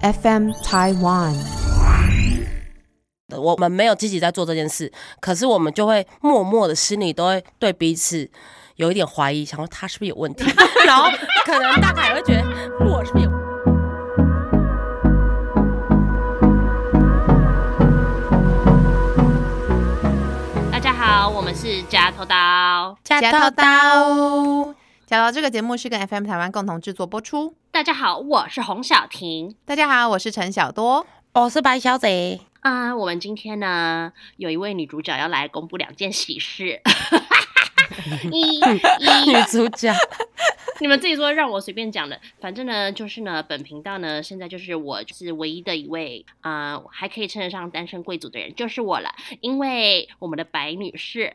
FM Taiwan。我们没有积极在做这件事，可是我们就会默默的心里都会对彼此有一点怀疑，想说他是不是有问题，然后可能大概也会觉得我是不是有。大家好，我们是夹头刀。加头刀刀刀，加刀这个节目是跟 FM 台湾共同制作播出。大家好，我是洪小婷。大家好，我是陈小多。我是白小姐，啊、我们今天呢，有一位女主角要来公布两件喜事。一一女主角，你们自己说，让我随便讲的。反正呢，就是呢，本频道呢，现在就是我就是唯一的一位啊、呃还可以称得上单身贵族的人，就是我了。因为我们的白女士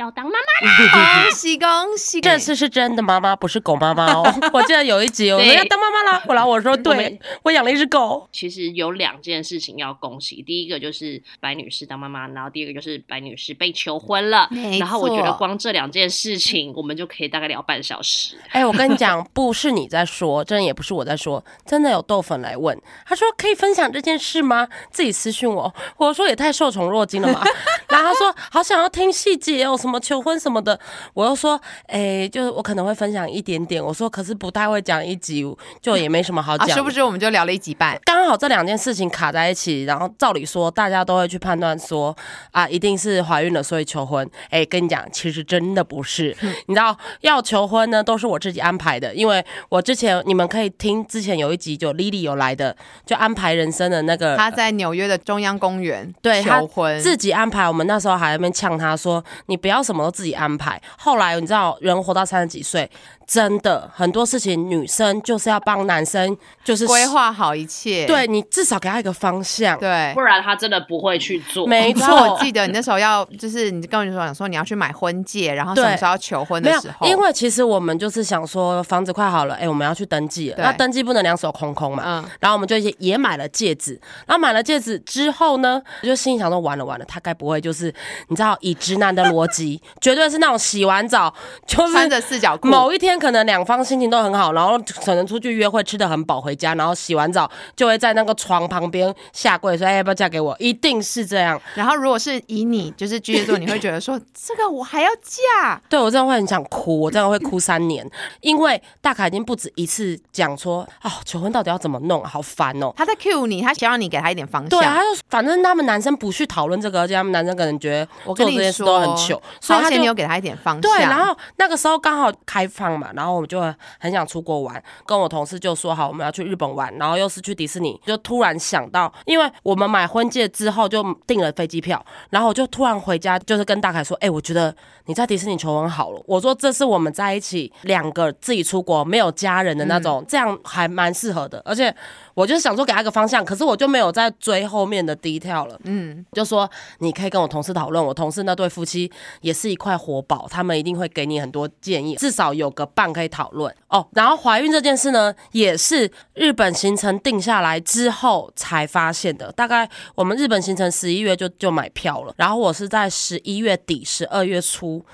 要当妈妈 啦，恭喜恭喜！这次是真的妈妈，不是狗妈妈哦。我记得有一集我说要当妈妈啦，后来我说对，我养了一只狗。其实有两件事情要恭喜。第一个就是白女士当妈妈，然后第二个就是白女士被求婚了。然后我觉得光这两件事情，我们就可以大概聊半小时。哎、我跟你讲，不是你在说，真的也不是我在说，真的有豆粉来问，他说可以分享这件事吗？自己私讯我，我说也太受宠若惊了嘛。然后他说好想要听细节哦，什么求婚什么的，我又说，哎、就是我可能会分享一点点，我说可是不太会讲一集，就也没什么好啊，讲。殊不知我们就聊了一集半。刚好这两件事情卡在一起，然后照理说大家都会去判断说啊，一定是怀孕了所以求婚。哎，跟你讲，其实真的不是。你知道要求婚呢，都是我自己安排的，因为我之前你们可以听之前有一集就 Lily 有来的，就安排人生的那个她在纽约的中央公园对他求婚，自己安排。我们那时候还在那边呛她说：“你不要什么都自己安排。”后来你知道，人活到三十几岁，真的很多事情，女生就是要帮男生就是规。划好一切。对你至少给他一个方向。对不。然他真的不会去做。没错我，记得你那时候要，就是你跟我讲说你要去买婚戒，然后什么时候要求婚的时候，，因为其实我们就是想说房子快好了，哎、我们要去登记了，那登记不能两手空空嘛。嗯，然后我们就也也买了戒指，然后买了戒指之后呢，我就心里想说完了完了，他该不会就是你知道以直男的逻辑，绝对是那种洗完澡就是穿着四角裤，某一天可能两方心情都很好，然后可能出去约会吃的很饱，回家然后洗完澡就会在那个床旁边下跪说：“哎、要不要嫁给我？”一定是这样。然后如果是以你就是巨蟹座，你会觉得说这个我还要嫁，对我真的会很想哭，我真的会哭三年，因为大凯已经不止一次讲说：“哦，求婚到底要怎么弄？好烦哦。”他在 cue 你，他想让你给他一点方向。对啊，他就反正他们男生不去讨论这个，而且他们男生可能觉得我跟你做这件事说都很糗，所以他就有给他一点方向。对，然后那个时候刚好开放嘛，然后我们就很想出国玩，跟我同事就说好我们要去日本玩，然后又是去迪士尼，就突然想到，因为我们买婚戒之后就订了飞机票，然后我就突然回家，就是跟大凯说，哎、我觉得你在迪士尼求婚好了，我说这是我们在一起两个自己出国没有家人的那种，这样还蛮适合的，而且我就是想说给他一个方向，可是我就没有再追后面的 detail 了。嗯，就说你可以跟我同事讨论，我同事那对夫妻也是一块活宝，他们一定会给你很多建议，至少有个伴可以讨论哦。然后怀孕这件事呢，也是日本行程定下来之后才发现的。大概我们日本行程十一月就就买票了，然后我是在十一月底、十二月初。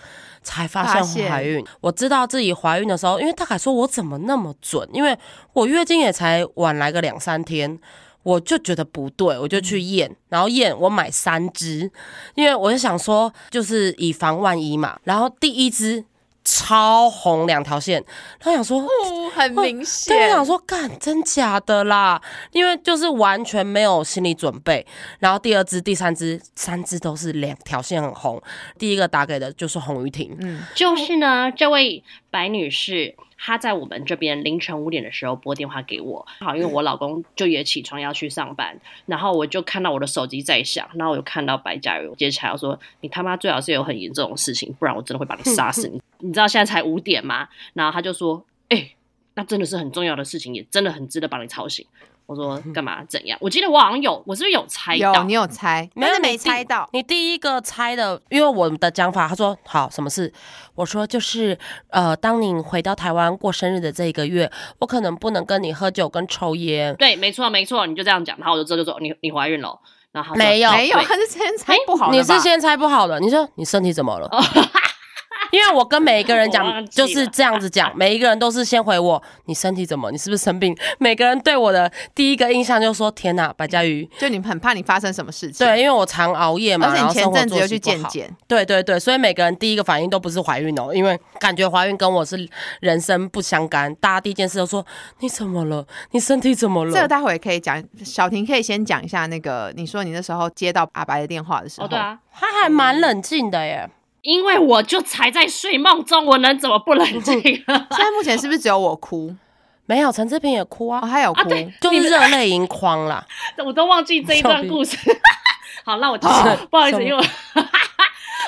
才发现怀孕，我知道自己怀孕的时候，因为大凯说我怎么那么准，因为我月经也才晚来个两三天，我就觉得不对，我就去验，然后验我买三支，因为我就想说，就是以防万一嘛。然后第一支超红两条线，然后想说，哦，很明对，我。想说，干真假的啦，因为就是完全没有心理准备。然后第二支、第三支，三支都是两条线很红。第一个打给的就是洪玉婷，嗯，就是呢，这位白女士，她在我们这边凌晨五点的时候拨电话给我，好，因为我老公就也起床要去上班，然后我就看到我的手机在响，然后我就看到白嘉瑜接起来，我说你他妈最好是有很严重的事情，不然我真的会把你 杀死你。你知道现在才五点吗？然后他就说，哎、那真的是很重要的事情，也真的很值得把你吵醒。我说 干嘛？怎样？我记得我好像有，我是不是有猜到？有你有猜，但是没你猜到。你第一个猜的，因为我们的讲法，他说好什么事？我说就是呃，当你回到台湾过生日的这一个月，我可能不能跟你喝酒跟抽烟。对，没错没错，你就这样讲，然后我就知道就说你你怀孕了，然后没有没有，对他是先猜不好的吧你是先猜不好的，你说你身体怎么了？因为我跟每一个人 我讲就是这样子讲，每一个人都是先回我你身体怎么，你是不是生病？每个人对我的第一个印象就说天哪，白嘉瑜。就你很怕你发生什么事情。，对，因为我常熬夜嘛，而且你前阵子又去作息不好健检，对对对，所以每个人第一个反应都不是怀孕哦，因为感觉怀孕跟我是人生不相干。大家第一件事都说你怎么了？你身体怎么了？这个待会可以讲。小婷可以先讲一下那个，你说你那时候接到阿白的电话的时候，哦，对啊，他还蛮冷静的耶。因为我就才在睡梦中，我能怎么不冷静啊？现在目前是不是只有我哭？没有，陈志平也哭啊哦，，他有哭啊，对就是热泪盈眶啦。我都忘记这一段故事。好，那我继续啊不好意思，因为我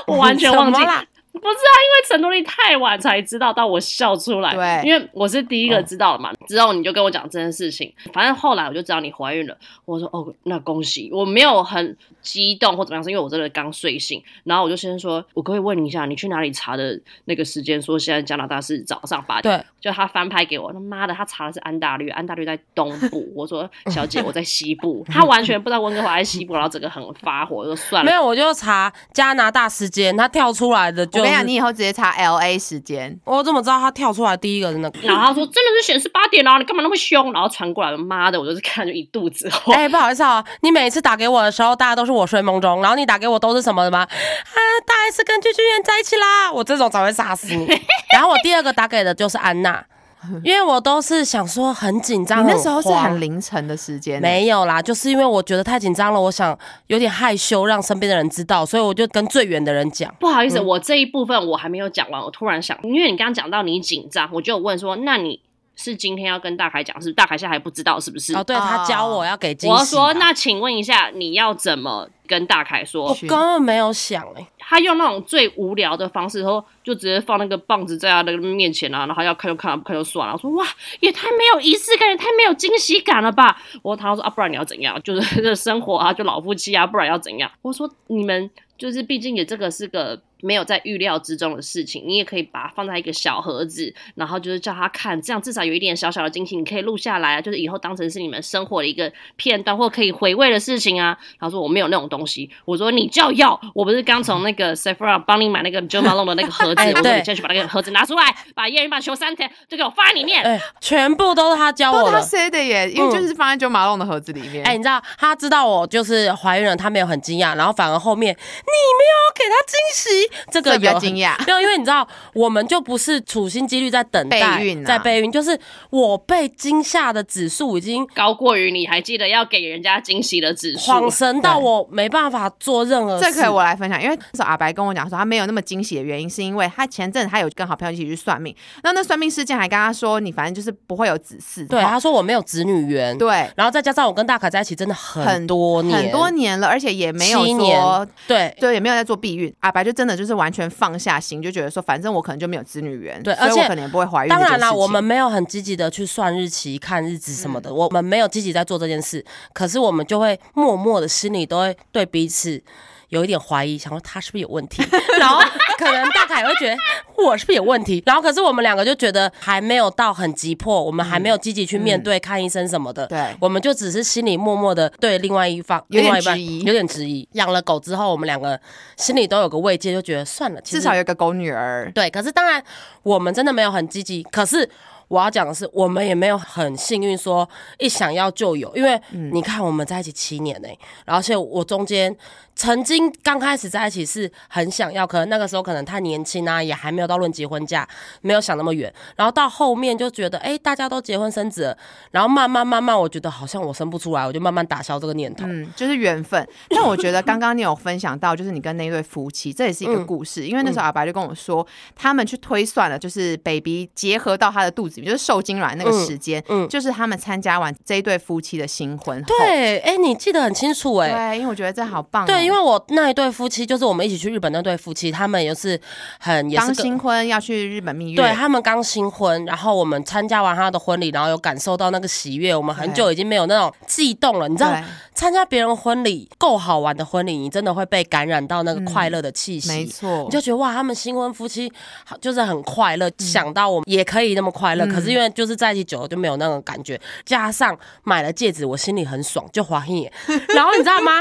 我完全忘记什么啦不是啊，因为陈多丽太晚才知道，到我笑出来。对因为我是第一个知道的嘛。之后你就跟我讲这件事情，反正后来我就知道你怀孕了。我说哦，那恭喜！我没有很激动或怎么样，是因为我真的刚睡醒。然后我就先说，我可以问你一下，你去哪里查的那个时间？说现在加拿大是早上八点。对，就他翻拍给我，他妈的，他查的是安大略，安大略在东部。我说小姐，我在西部，他完全不知道温哥华在西部，然后整个很发火，我说算了。没有，我就查加拿大时间，他跳出来的就跟你讲，你以后直接查 L A 时间。我怎么知道他跳出来第一个是那个？然后他说真的是显示八点啊，你干嘛那么凶？然后传过来，妈的，我就是看就一肚子火。哎、不好意思啊，你每一次打给我的时候，大家都是我睡梦中，然后你打给我都是什么的吗？啊，大 S 跟巨巨人在一起啦，我这种早会杀死你。然后我第二个打给的就是安娜，因为我都是想说很紧张，你那时候是很凌晨的时间，没有啦，就是因为我觉得太紧张了，我想有点害羞，让身边的人知道，所以我就跟最远的人讲。不好意思，我这一部分我还没有讲完，我突然想，因为你刚刚讲到你紧张，我就有问说，那你是今天要跟大凯讲，是不是？大凯现在还不知道是不是？哦，对他教我要给惊喜啊，我说，那请问一下，你要怎么跟大凯说我？根本没有想哎、他用那种最无聊的方式，然后就直接放那个棒子在他的面前啊，然后要看就看，不看就算了。我说哇，也太没有仪式感，也太没有惊喜感了吧？我他说啊，不然你要怎样？就是这 生活啊，就老夫妻啊，不然要怎样？我说你们就是毕竟也这个是个。没有在预料之中的事情，你也可以把它放在一个小盒子，然后就是叫他看，这样至少有一点小小的惊喜，你可以录下来啊，就是以后当成是你们生活的一个片段或可以回味的事情啊。他说我没有那种东西，我说你就要，我不是刚从那个 Sephora 帮你买那个 Jo Malone 的那个盒子，我说你现在去把那个盒子拿出来，把验孕棒求三天，就给我放在里面。哎、全部都是他教都是他我的。塞的耶，因为就是放在九马龙的盒子里面。哎、你知道他知道我就是怀孕了，他没有很惊讶，然后反而后面你没有给他惊喜，这个比较有惊讶 没有，因为你知道我们就不是处心积虑在等待备孕啊在备孕，就是我被惊吓的指数已经高过于你还记得要给人家惊喜的指数，恍神到我没办法做任何事。这可以我来分享，因为那时候阿白跟我讲说他没有那么惊喜的原因，是因为他前阵子他有跟好朋友一起去算命，那那算命事件还跟他说你反正就是不会有子嗣，对他说我没有子女缘，对然后再加上我跟大凯在一起真的很很多年，很多年了，而且也没有说。对。对，也没有在做避孕。阿白就真的就是完全放下心，就觉得说，反正我可能就没有子女缘，对而且可能也不会怀孕。当然啦，我们没有很积极的去算日期、看日子什么嗯的，我们没有积极在做这件事。可是我们就会默默的心里都会对彼此有一点怀疑，想说他是不是有问题，然后可能大凯会觉得我是不是有问题，然后可是我们两个就觉得还没有到很急迫，我们还没有积极去面对看医生什么的，嗯对我们就只是心里默默的对另外一方另外一半质疑有点质疑。养了狗之后，我们两个心里都有个慰藉，就觉得算了，至少有个狗女儿。对，可是当然我们真的没有很积极，可是。我要讲的是，我们也没有很幸运，说一想要就有，因为你看我们在一起七年呢、然后而且我中间曾经刚开始在一起是很想要，可能那个时候可能太年轻啊，也还没有到论结婚嫁，没有想那么远。然后到后面就觉得，哎、大家都结婚生子了，然后慢慢慢慢，我觉得好像我生不出来，我就慢慢打消这个念头。嗯，就是缘分。但我觉得刚刚你有分享到，就是你跟那对夫妻，这也是一个故事。因为那时候阿白就跟我说，他们去推算了，就是 baby 结合到他的肚子里面，就是受精卵那个时间，嗯就是他们参加完这一对夫妻的新婚后。对，哎、你记得很清楚哎、对，因为我觉得这好棒哦、对，因为我那一对夫妻，就是我们一起去日本那对夫妻，他们也是很也是刚新婚要去日本蜜月，对他们刚新婚，然后我们参加完他的婚礼，然后有感受到那个喜悦。我们很久已经没有那种悸动了，你知道，参加别人婚礼够好玩的婚礼，你真的会被感染到那个快乐的气息。没错你就觉得哇，他们新婚夫妻好就是很快乐，想到我们也可以那么快乐。嗯可是因为就是在一起久了就没有那种感觉，加上买了戒指，我心里很爽，就怀孕。然后你知道吗？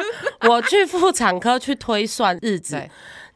我去妇产科去推算日子，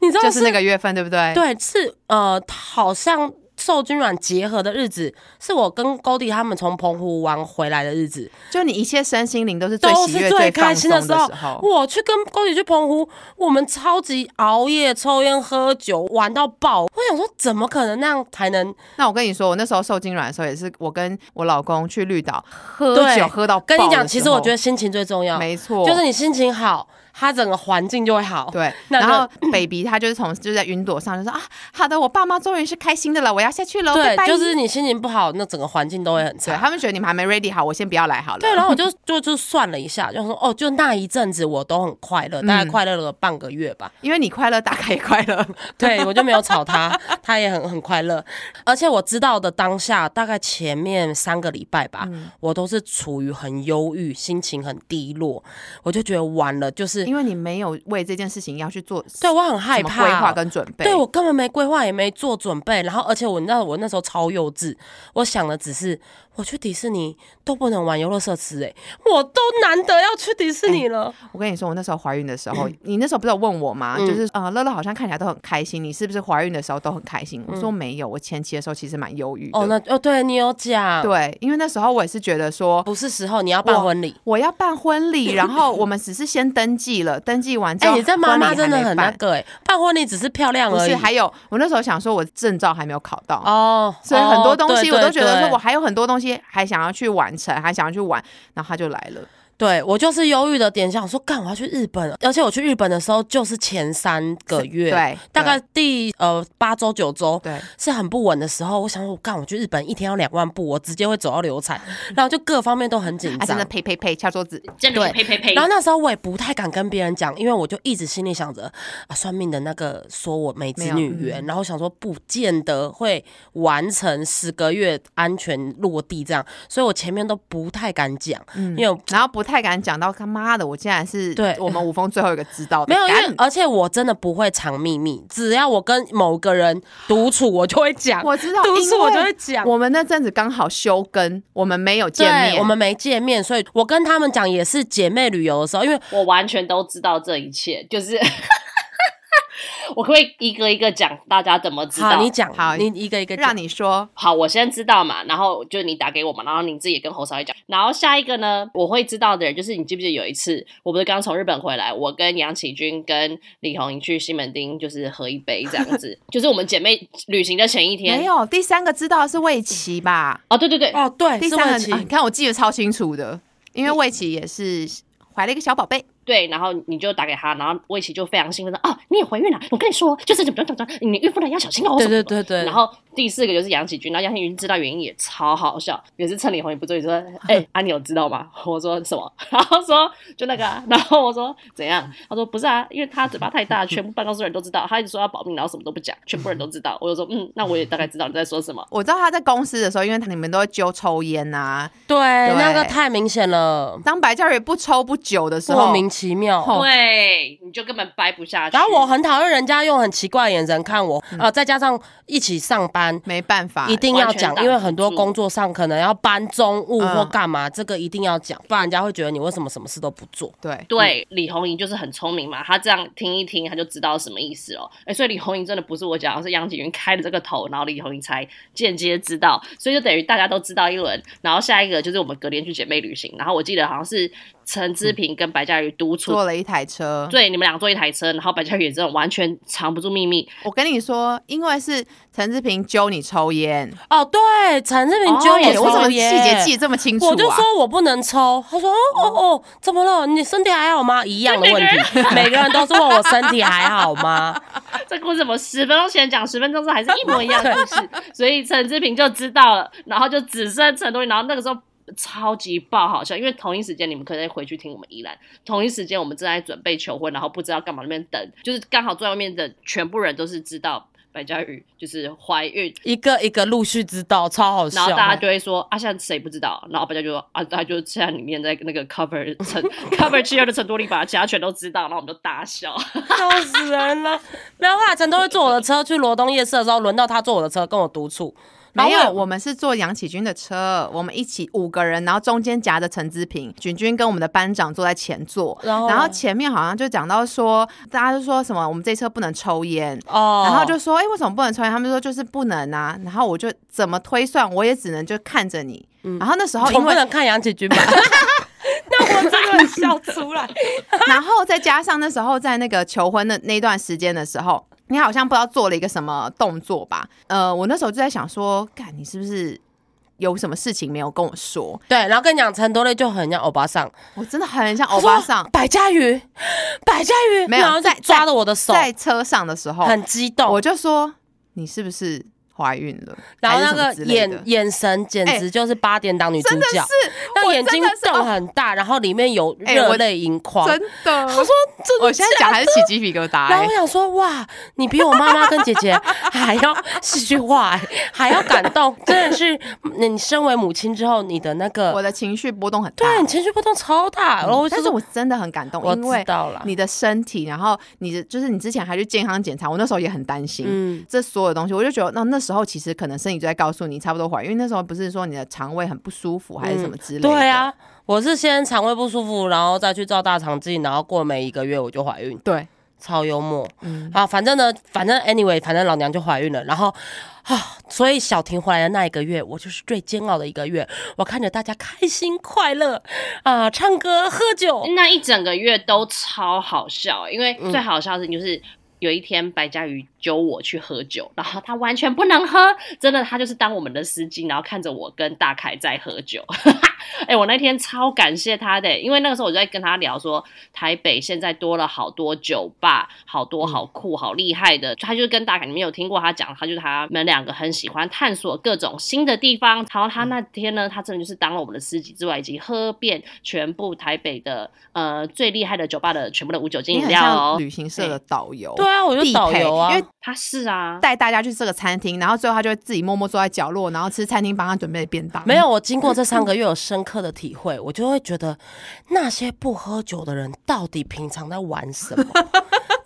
你知道就是那个月份，对不对？对，是呃，好像受精卵结合的日子，是我跟高迪他们从澎湖玩回来的日子，就你一切身心灵都是最都喜悦、是最开心的时候。。我去跟高迪去澎湖，我们超级熬夜、抽烟、喝酒，玩到爆。我想说，怎么可能那样才能那我跟你说，我那时候受精卵的时候，也是我跟我老公去绿岛喝酒喝到爆跟你讲？其实我觉得心情最重要，没错，就是你心情好，它整个环境就会好。对，然后 baby 他就是从就在云朵上就说啊，好的，我爸妈终于是开心的了，我要下去了，拜，拜对就是你心情不好，那整个环境都会很对差。他们觉得你们还没 ready 好，我先不要来好了。对，然后我就就就算了一下，就说哦，就那一阵子我都很快乐，大概嗯快乐了半个月吧。因为你快乐，大概也快乐。对我就没有吵他，他也很很快乐。而且我知道的当下，大概前面三个礼拜吧，嗯我都是处于很忧郁、心情很低落，我就觉得完了，就是因为你没有为这件事情要去做对我很害怕规划跟准备。对我根本没规划，也没做准备，然后而且我你知道我那时候超幼稚，我想的只是我去迪士尼都不能玩游乐设施，哎，我都难得要去迪士尼了，我跟你说，我那时候怀孕的时候，你那时候不是有问我吗？嗯就是呃，乐乐好像看起来都很开心，你是不是怀孕的时候都很开心？我说没有，我前期的时候其实蛮忧郁的。哦，那哦对你有讲，，对，因为那时候我也是觉得说。不是时候，你要办婚礼。我要办婚礼，然后我们只是先登记了，登记完之哎、后，你这妈妈真的很那个哎、办婚礼只是漂亮而已。不是，还有我那时候想说，我证照还没有考到，哦，所以很多东西哦我都觉得说，我还有很多东西些还想要去完成，还想要去玩，然后他就来了。对我就是忧郁的点，想说干我要去日本，而且我去日本的时候就是前三个月，对大概第呃八周九周。对，是很不稳的时候，我想说，我干，我去日本一天要两万步，我直接会走到流产，然后就各方面都很紧张，真张的。呸呸呸，敲桌子。真的呸呸呸然。后那时候我也不太敢跟别人讲，因为我就一直心里想着啊，算命的那个说我没子女缘，然后想说不见得会完成十个月安全落地这样，所以我前面都不太敢讲，嗯因为然后不太敢讲到他妈的，我竟然是对我们五峰最后一个知道的，没有，因为而且我真的不会藏秘密，只要我跟某个人独处，我就会讲。我知道，独处我就会讲。我们那阵子刚好休更，我们没有见面，我们没见面，所以我跟他们讲也是姐妹旅游的时候，因为我完全都知道这一切，就是我可不可以一个一个讲大家怎么知道？好，你讲，好你一个一个讲让你说，好，我先知道嘛，然后就你打给我嘛，然后你自己也跟侯少爷讲，然后下一个呢，我会知道的人就是你记不记得有一次，我不是刚从日本回来，我跟杨启军跟李红莹去西门町就是喝一杯这样子，就是我们姐妹旅行的前一天。没有第三个知道的是魏琪吧？哦，对对对，哦，对，第是魏琪三个啊你看我记得超清楚的，因为魏琪也是怀了一个小宝贝，对，然后你就打给他，然后魏琪就非常兴奋说：“哦，你也怀孕了！我跟你说，就是怎么怎么怎么，你孕妇呢要小心哦。”对对对对，然后第四个就是杨启军，然后杨启军知道原因也超好笑，也是趁李红也不注意说：“哎、啊，你有知道吗？” 我说什么？然后说就那个、啊，然后我说怎样？他说不是啊，因为他嘴巴太大，全部办公室人都知道，他一直说要保密，然后什么都不讲，全部人都知道。我就说嗯，那我也大概知道你在说什么。我知道他在公司的时候，因为你们都会揪抽烟呐、对对那个太明显了，当白教也不抽不久的时候，莫名其妙。哦对，你就根本掰不下去。然后我很讨厌人家用很奇怪的眼神看我，呃，再加上一起上班，没办法，一定要讲，因为很多工作上可能要搬中物或嗯干嘛，这个一定要讲，不然人家会觉得你为什么什么事都不做。对对，李红莹就是很聪明嘛，她这样听一听，她就知道什么意思了。哎，所以李红莹真的不是我讲，而是杨景云开了这个头，然后李红莹才间接知道，所以就等于大家都知道一轮。然后下一个就是我们隔天去姐妹旅行，然后我记得好像是陈志平跟白嘉瑜独处，坐了一台车。对，你们俩坐一台车，然后白嘉瑜也真的完全藏不住秘密，我跟你说，因为是陈志平揪你抽烟，哦，对，陈志平揪我哎我怎么细节记得这么清楚啊？我就说我不能抽，他说哦哦哦，怎么了？你身体还好吗？一样的问题，每个人都是问我身体还好吗？这故事怎么十分钟前讲，十分钟之后还是一模一样的故事，所以陈志平就知道了，然后就只剩陈多林，然后那个时候。超级爆好笑，因为同一时间你们可以回去听我们依兰，同一时间我们正在准备求婚，然后不知道干嘛那边等，就是刚好坐在外面的全部人都是知道白嘉瑜就是怀孕，一个一个陆续知道，超好笑。然后大家就会说啊，现在谁不知道？然后白嘉就说啊，他就现在里面在那个 cover 陈 cover 七二的陈多利把其他全都知道，然后我们就大笑。笑死人了。然后后来陈都会坐我的车去罗东夜市的时候，轮到他坐我的车跟我独处，没有，我我们是坐杨启军的车，我们一起五个人，然后中间夹着陈志平，君君跟我们的班长坐在前座，然后然后前面好像就讲到说，大家就说什么我们这车不能抽烟。哦，然后就说，哎、为什么不能抽烟？他们说就是不能啊。然后我就怎么推算，我也只能就看着你。然后那时候因为能看杨启军吧？那我真的笑出来。然后再加上那时候在那个求婚的那段时间的时候，你好像不知道做了一个什么动作吧？呃，我那时候就在想说，干你是不是有什么事情没有跟我说？对，然后跟你讲陈多类就很像欧巴桑，我真的很像欧巴桑，百家鱼，百家鱼，没有在抓着我的手，在车上的时候，很激动，我就说你是不是怀孕了？然后那个眼眼神简直就是八点档女主角，是那眼睛我真的是瞪很大，然后里面有热泪盈眶。真的。他说：“真的我现在讲还是起鸡皮疙瘩、欸然后我。想说，哇，你比我妈妈跟姐姐还要戏剧化、欸，还要感动，真的是你身为母亲之后，你的那个我的情绪波动很大，对你情绪波动超大，然后但是我真的很感动，我因为知道了，你的身体，然后你的就是你之前还去健康检查，我那时候也很担心。嗯，这所有东西，我就觉得那那时候其实可能身体就在告诉你差不多怀孕，因为那时候不是说你的肠胃很不舒服还是什么之类的。对啊，我是先肠胃不舒服，然后再去照大肠镜，然后过每一个月我就怀孕，对，超幽默。嗯，啊，反正呢，反正 anyway，反正老娘就怀孕了，然后啊，所以小婷回来的那一个月，我就是最煎熬的一个月。我看着大家开心快乐啊，唱歌喝酒，那一整个月都超好笑，因为嗯最好笑的事情就是。有一天，白嘉瑜揪我去喝酒，然后他完全不能喝，真的，他就是当我们的司机，然后看着我跟大凯在喝酒。哎、我那天超感谢他的，因为那个时候我就在跟他聊说，台北现在多了好多酒吧，好多好酷、好厉害的。他就跟大凯，你们有听过他讲，他就是他们两个很喜欢探索各种新的地方。然后他那天呢，他真的就是当了我们的司机之外，以及喝遍全部台北的呃最厉害的酒吧的全部的无酒精饮料哦。旅行社的导游，对啊，我就导游啊，因为他是啊，带大家去这个餐厅，然后最后他就会自己默默坐在角落，然后吃餐厅帮他准备的便当。没有，我经过这三个月有深刻的体会，我就会觉得那些不喝酒的人到底平常在玩什么？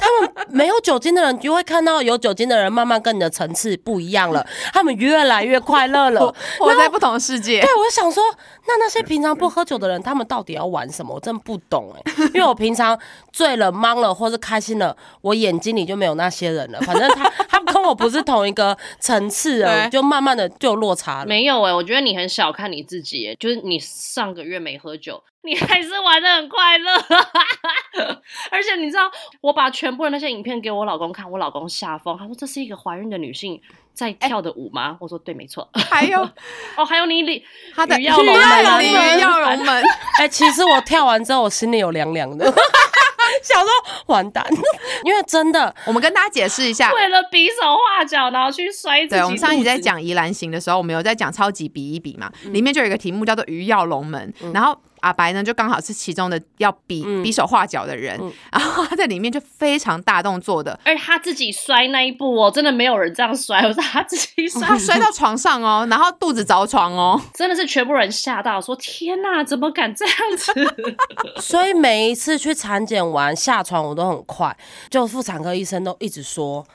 他们没有酒精的人，就会看到有酒精的人慢慢跟你的层次不一样了，他们越来越快乐了。活在不同的世界。对，我想说，那那些平常不喝酒的人，他们到底要玩什么？我真的不懂哎、因为我平常醉了、懵了或是开心了，我眼睛里就没有那些人了。反正他 他跟我不是同一个层次了，对就慢慢的就有落差了。没有哎、我觉得你很小看你自己耶，就是你上个月没喝酒，你还是玩的很快乐，而且你知道，我把全部的那些影片给我老公看，我老公吓疯，他说这是一个怀孕的女性在跳的舞吗？我说对，没错。还有 哦，还有你李他的鱼跃龙门鱼跃龙门，哎、其实我跳完之后，我心里有凉凉的，想说完蛋，因为真的我们跟大家解释一下。为了比手画脚，然后去摔自己对，我们上一集在讲宜兰行的时候，我们有在讲超级比一比嘛，嗯里面就有一个题目叫做“鱼跃龙门”，然后阿白呢就刚好是其中的要比、嗯。比手画脚的人，然后他在里面就非常大动作的，而且他自己摔那一步哦，真的没有人这样摔，我是他自己摔，他摔到床上哦，然后肚子着床哦，真的是全部人吓到，说天哪，怎么敢这样子？所以每一次去产检完下床我都很快，就妇产科医生都一直说。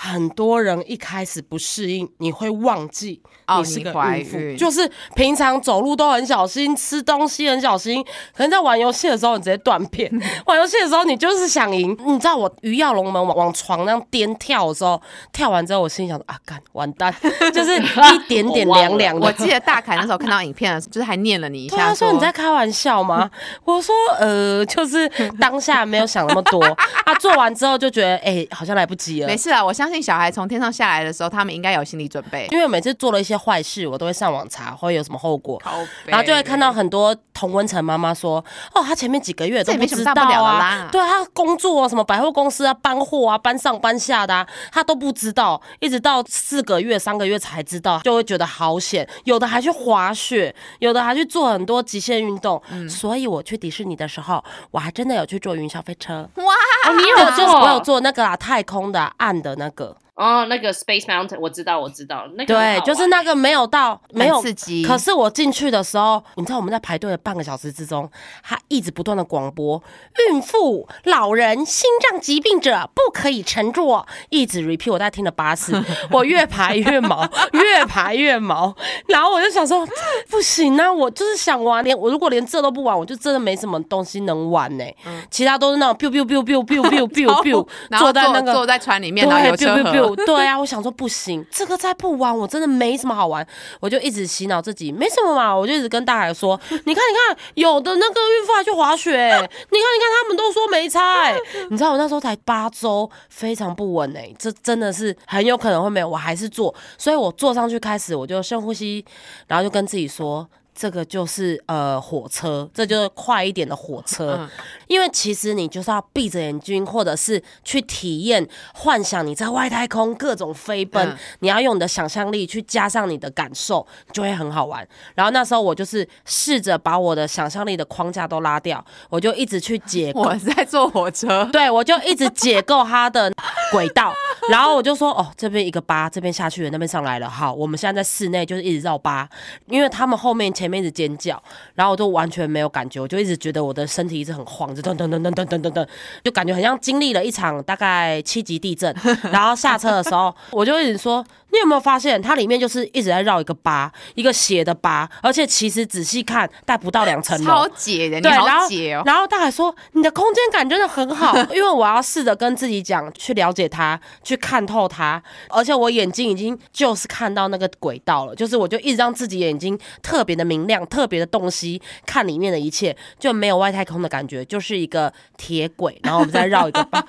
很多人一开始不适应，你会忘记哦你是个你怀孕妇，孕就是平常走路都很小心，吃东西很小心，可能在玩游戏的时候你直接断片，玩游戏的时候你就是想赢。你知道我鱼跃龙门往往床那样颠跳的时候，跳完之后我心里想说啊，干完蛋，就是一点点凉凉的。我记得大凯那时候看到影片的时候，就是还念了你一下，说你在开玩笑吗？我说呃，就是当下没有想那么多，啊，做完之后就觉得哎、好像来不及了没。事啊，我相信小孩从天上下来的时候，他们应该有心理准备。因为每次做了一些坏事，我都会上网查会有什么后果，然后就会看到很多同温层妈妈说，哦，她前面几个月都不知道啊啦，对啊，她工作啊，什么百货公司啊，搬货啊，搬上搬下的、啊，她都不知道，一直到四个月、三个月才知道，就会觉得好险。有的还去滑雪，有的还去做很多极限运动。嗯所以我去迪士尼的时候，我还真的有去坐云霄飞车。哇，哦，你有我就是做，我有坐那个啊，太空的啊暗的那个。哦，那个 Space Mountain 我知道，我知道，那个对，就是那个没有到没有刺激可是我进去的时候，你知道我们在排队的半个小时之中，他一直不断的广播：孕妇、老人、心脏疾病者不可以乘坐。一直 repeat，我大概听了八次，我越排越毛，越排越毛。然后我就想说，不行啊，我就是想玩，连我如果连这都不玩，我就真的没什么东西能玩呢、其他都是那种 biu biu biu biu biu biu biu biu，坐在那个坐在船里面，然后对有车对啊，我想说不行，这个再不玩，我真的没什么好玩，我就一直洗脑自己，没什么嘛，我就一直跟大海说，你看，你看，有的那个孕妇还去滑雪，你看，你看，他们都说没差、欸，你知道我那时候才八周，非常不稳哎、这真的是很有可能会没有，我还是做，所以我坐上去开始，我就深呼吸，然后就跟自己说。这个就是呃火车，这就是快一点的火车，嗯。因为其实你就是要闭着眼睛，或者是去体验、幻想你在外太空各种飞奔，嗯。你要用你的想象力去加上你的感受，就会很好玩。然后那时候我就是试着把我的想象力的框架都拉掉，我就一直去解构我在坐火车，对，我就一直解构它的轨道，然后我就说，哦，这边一个八，这边下去了，那边上来了，好，我们现在在室内就是一直绕八，因为他们后面前面一直尖叫，然后我就完全没有感觉，我就一直觉得我的身体一直很晃，就噔噔噔噔噔噔噔噔，就感觉很像经历了一场大概七级地震，然后下车的时候，我就一直说，你有没有发现它里面就是一直在绕一个八，一个斜的八，而且其实仔细看，带不到两层楼超。解的，你对，然后好解哦。然后大海说你的空间感真的很好，因为我要试着跟自己讲，去了解它，去看透它，而且我眼睛已经就是看到那个轨道了，就是我就一直让自己眼睛特别的明亮，特别的洞悉，看里面的一切，就没有外太空的感觉，就是一个铁轨，然后我们再绕一个八，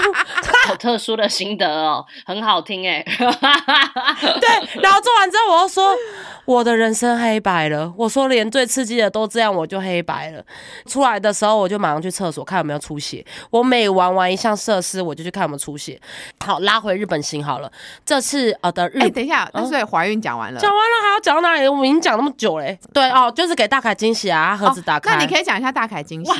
好特殊的心得哦，很好听哎。对，然后做完之后我又说我的人生黑白了，我说连最刺激的都这样，我就黑白了。出来的时候我就马上去厕所看有没有出血，我每玩完一项设施我就去看有没有出血。好，拉回日本行好了，这次呃的日哎，等一下，那所以怀孕讲完了，讲完了还要讲到哪里？我们已经讲那么久嘞。对哦，就是给大凯惊喜啊，盒子打开。哦那你可以讲一下大凯惊喜，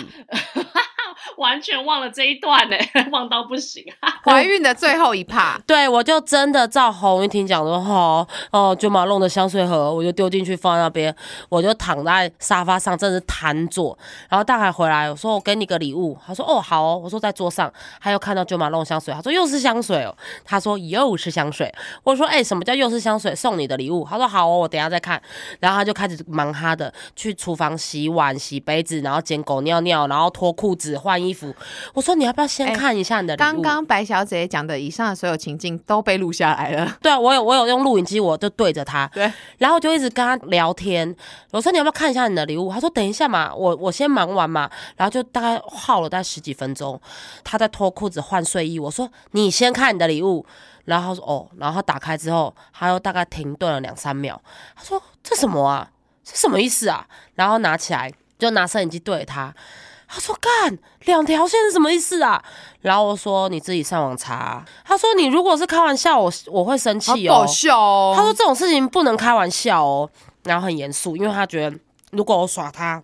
完全忘了这一段呢，忘到不行。怀孕的最后一趴，对，我就真的照洪玉婷讲的，哦哦，九马弄的香水盒，我就丢进去放在那边，我就躺在沙发上，真的是瘫坐。然后大海回来，我说我给你个礼物，他说哦好哦，我说在桌上，他又看到九马弄香水，他说又是香水哦，他说又是香水，我说哎、什么叫又是香水？送你的礼物，他说好哦，我等下再看。然后他就开始忙他的，去厨房洗碗、洗杯子，然后捡狗尿尿，然后脱裤子、换衣服。我说你要不要先哎看一下你的？刚刚白小姐讲的以上的所有情境都被录下来了。对啊，我有我有用录影机，我就对着她，对，然后就一直跟她聊天。我说你要不要看一下你的礼物？她说等一下嘛，我我先忙完嘛。然后就大概耗了大概十几分钟，她在脱裤子换睡衣。我说你先看你的礼物。然后他说哦，然后他打开之后，他又大概停顿了两三秒。他说这什么啊？这什么意思啊？然后拿起来就拿摄影机对着他。他说：“干两条线是什么意思啊？”然后我说：“你自己上网查啊、他说：“你如果是开玩笑，我我会生气哦。搞笑哦！他说这种事情不能开玩笑哦，然后很严肃，因为他觉得如果我耍他，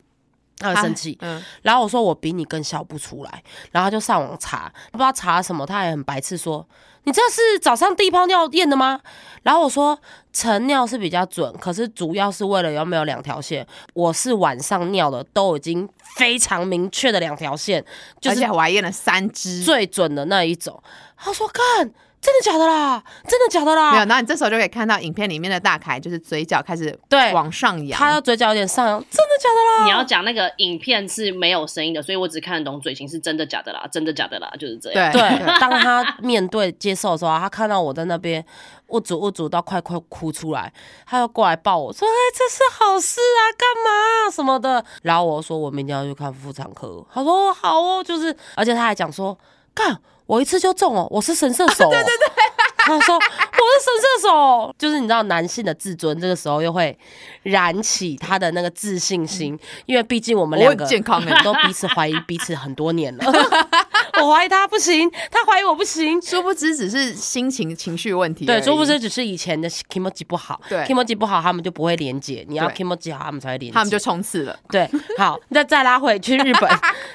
他会生气。嗯，然后我说我比你更笑不出来，然后他就上网查，不知道查什么，他也很白痴说。你这是早上第一泡尿验的吗？然后我说晨尿是比较准，可是主要是为了有没有两条线。我是晚上尿的，都已经非常明确的两条线，就是而且我还验了三支，最准的那一种。他说干，真的假的啦？真的假的啦？没有，然后你这时候就可以看到影片里面的大凯，就是嘴角开始对往上扬，他的嘴角有点上扬，真的假的啦？你要讲那个影片是没有声音的，所以我只看得懂嘴型是真的假的啦，真的假的啦，就是这样。对对，当他面对接受的时候，他看到我在那边捂住捂住到快快哭出来，他又过来抱我说：“哎、这是好事啊，干嘛什么的？”然后我说：“我明天要去看妇产科。”他说：“哦好哦。”就是，而且他还讲说：“干，我一次就中哦，我是神射手、哦。对对对。他说：“我是神射手，就是你知道，男性的自尊这个时候又会燃起他的那个自信心，因为毕竟我们我两个健康 都彼此怀疑彼此很多年了。我怀疑他不行，他怀疑我不行。殊不知只是心情情绪问题而对，殊不知只是以前的 kimoji 不好，对 kimoji 不好，他们就不会连接。你要对 kimoji 好，他们才会连接。他们就冲刺了。对，好，那再拉回去日本。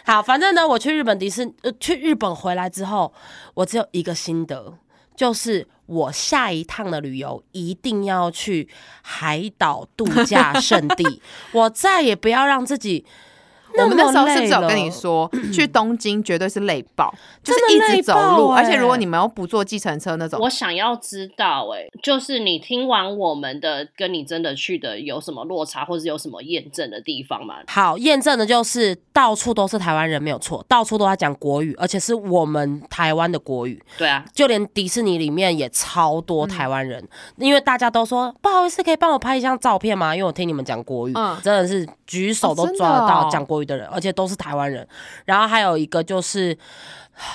好，反正呢，我去日本迪士，呃，去日本回来之后，我只有一个心得，就是我下一趟的旅游一定要去海岛度假胜地，我再也不要让自己。我们那时候是不是有么跟你说，去东京绝对是累爆，就是一直走路，欸。而且如果你们要不坐计程车那种，我想要知道、哎，就是你听完我们的，跟你真的去的有什么落差，或者有什么验证的地方吗？好，验证的就是到处都是台湾人，没有错，到处都在讲国语，而且是我们台湾的国语，对啊，就连迪士尼里面也超多台湾人，因为大家都说不好意思，可以帮我拍一张照片吗？因为我听你们讲国语，嗯。真的是举手都抓得到哦。讲国语的人，而且都是台湾人。然后还有一个就是。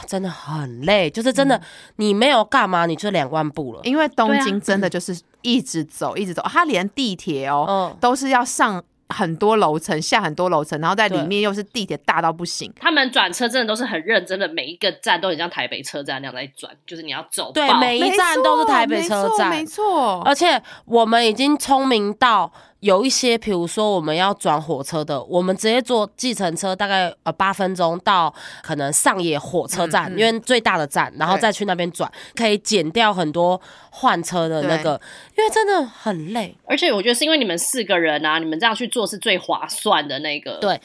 真的很累，就是真的，你没有干嘛，你就两万步了。因为东京真的就是一直走，一直走，它连地铁哦嗯，都是要上很多楼层，下很多楼层，然后在里面又是地铁大到不行。他们转车真的都是很认真的，每一个站都很像台北车站那样在转，就是你要走对每一站都是台北车站没错而且我们已经聪明到有一些，比如说我们要转火车的，我们直接坐计程车，大概呃八分钟到可能上野火车站，嗯嗯因为最大的站，然后再去那边转，可以减掉很多换车的那个，因为真的很累。而且我觉得是因为你们四个人啊，你们这样去做是最划算的那个。对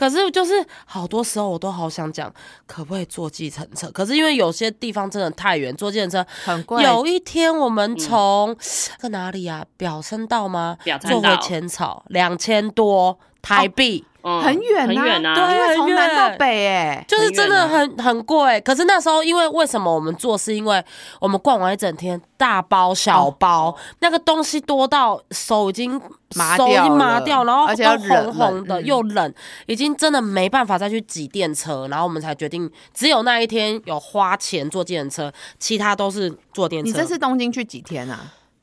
可是就是好多时候我都好想讲，可不可以坐计程车？可是因为有些地方真的太远，坐计程车很贵。有一天我嗯们从 在哪里啊？表参道吗？表参道坐回浅草两千多台币，嗯很远很远啊。对因为从很南到远北，哎，就是真的很很很贵。可是那时候因为为什么我们做？是因为我们逛完一整天，大包小包，那个东西多到手已经手已麻掉经麻掉，然后而且要都红红的又冷，已经真的没办法再去挤电车，然后我们才决定只有那一天有花钱坐电车，其他都是坐电车。你这次东京去几天啊？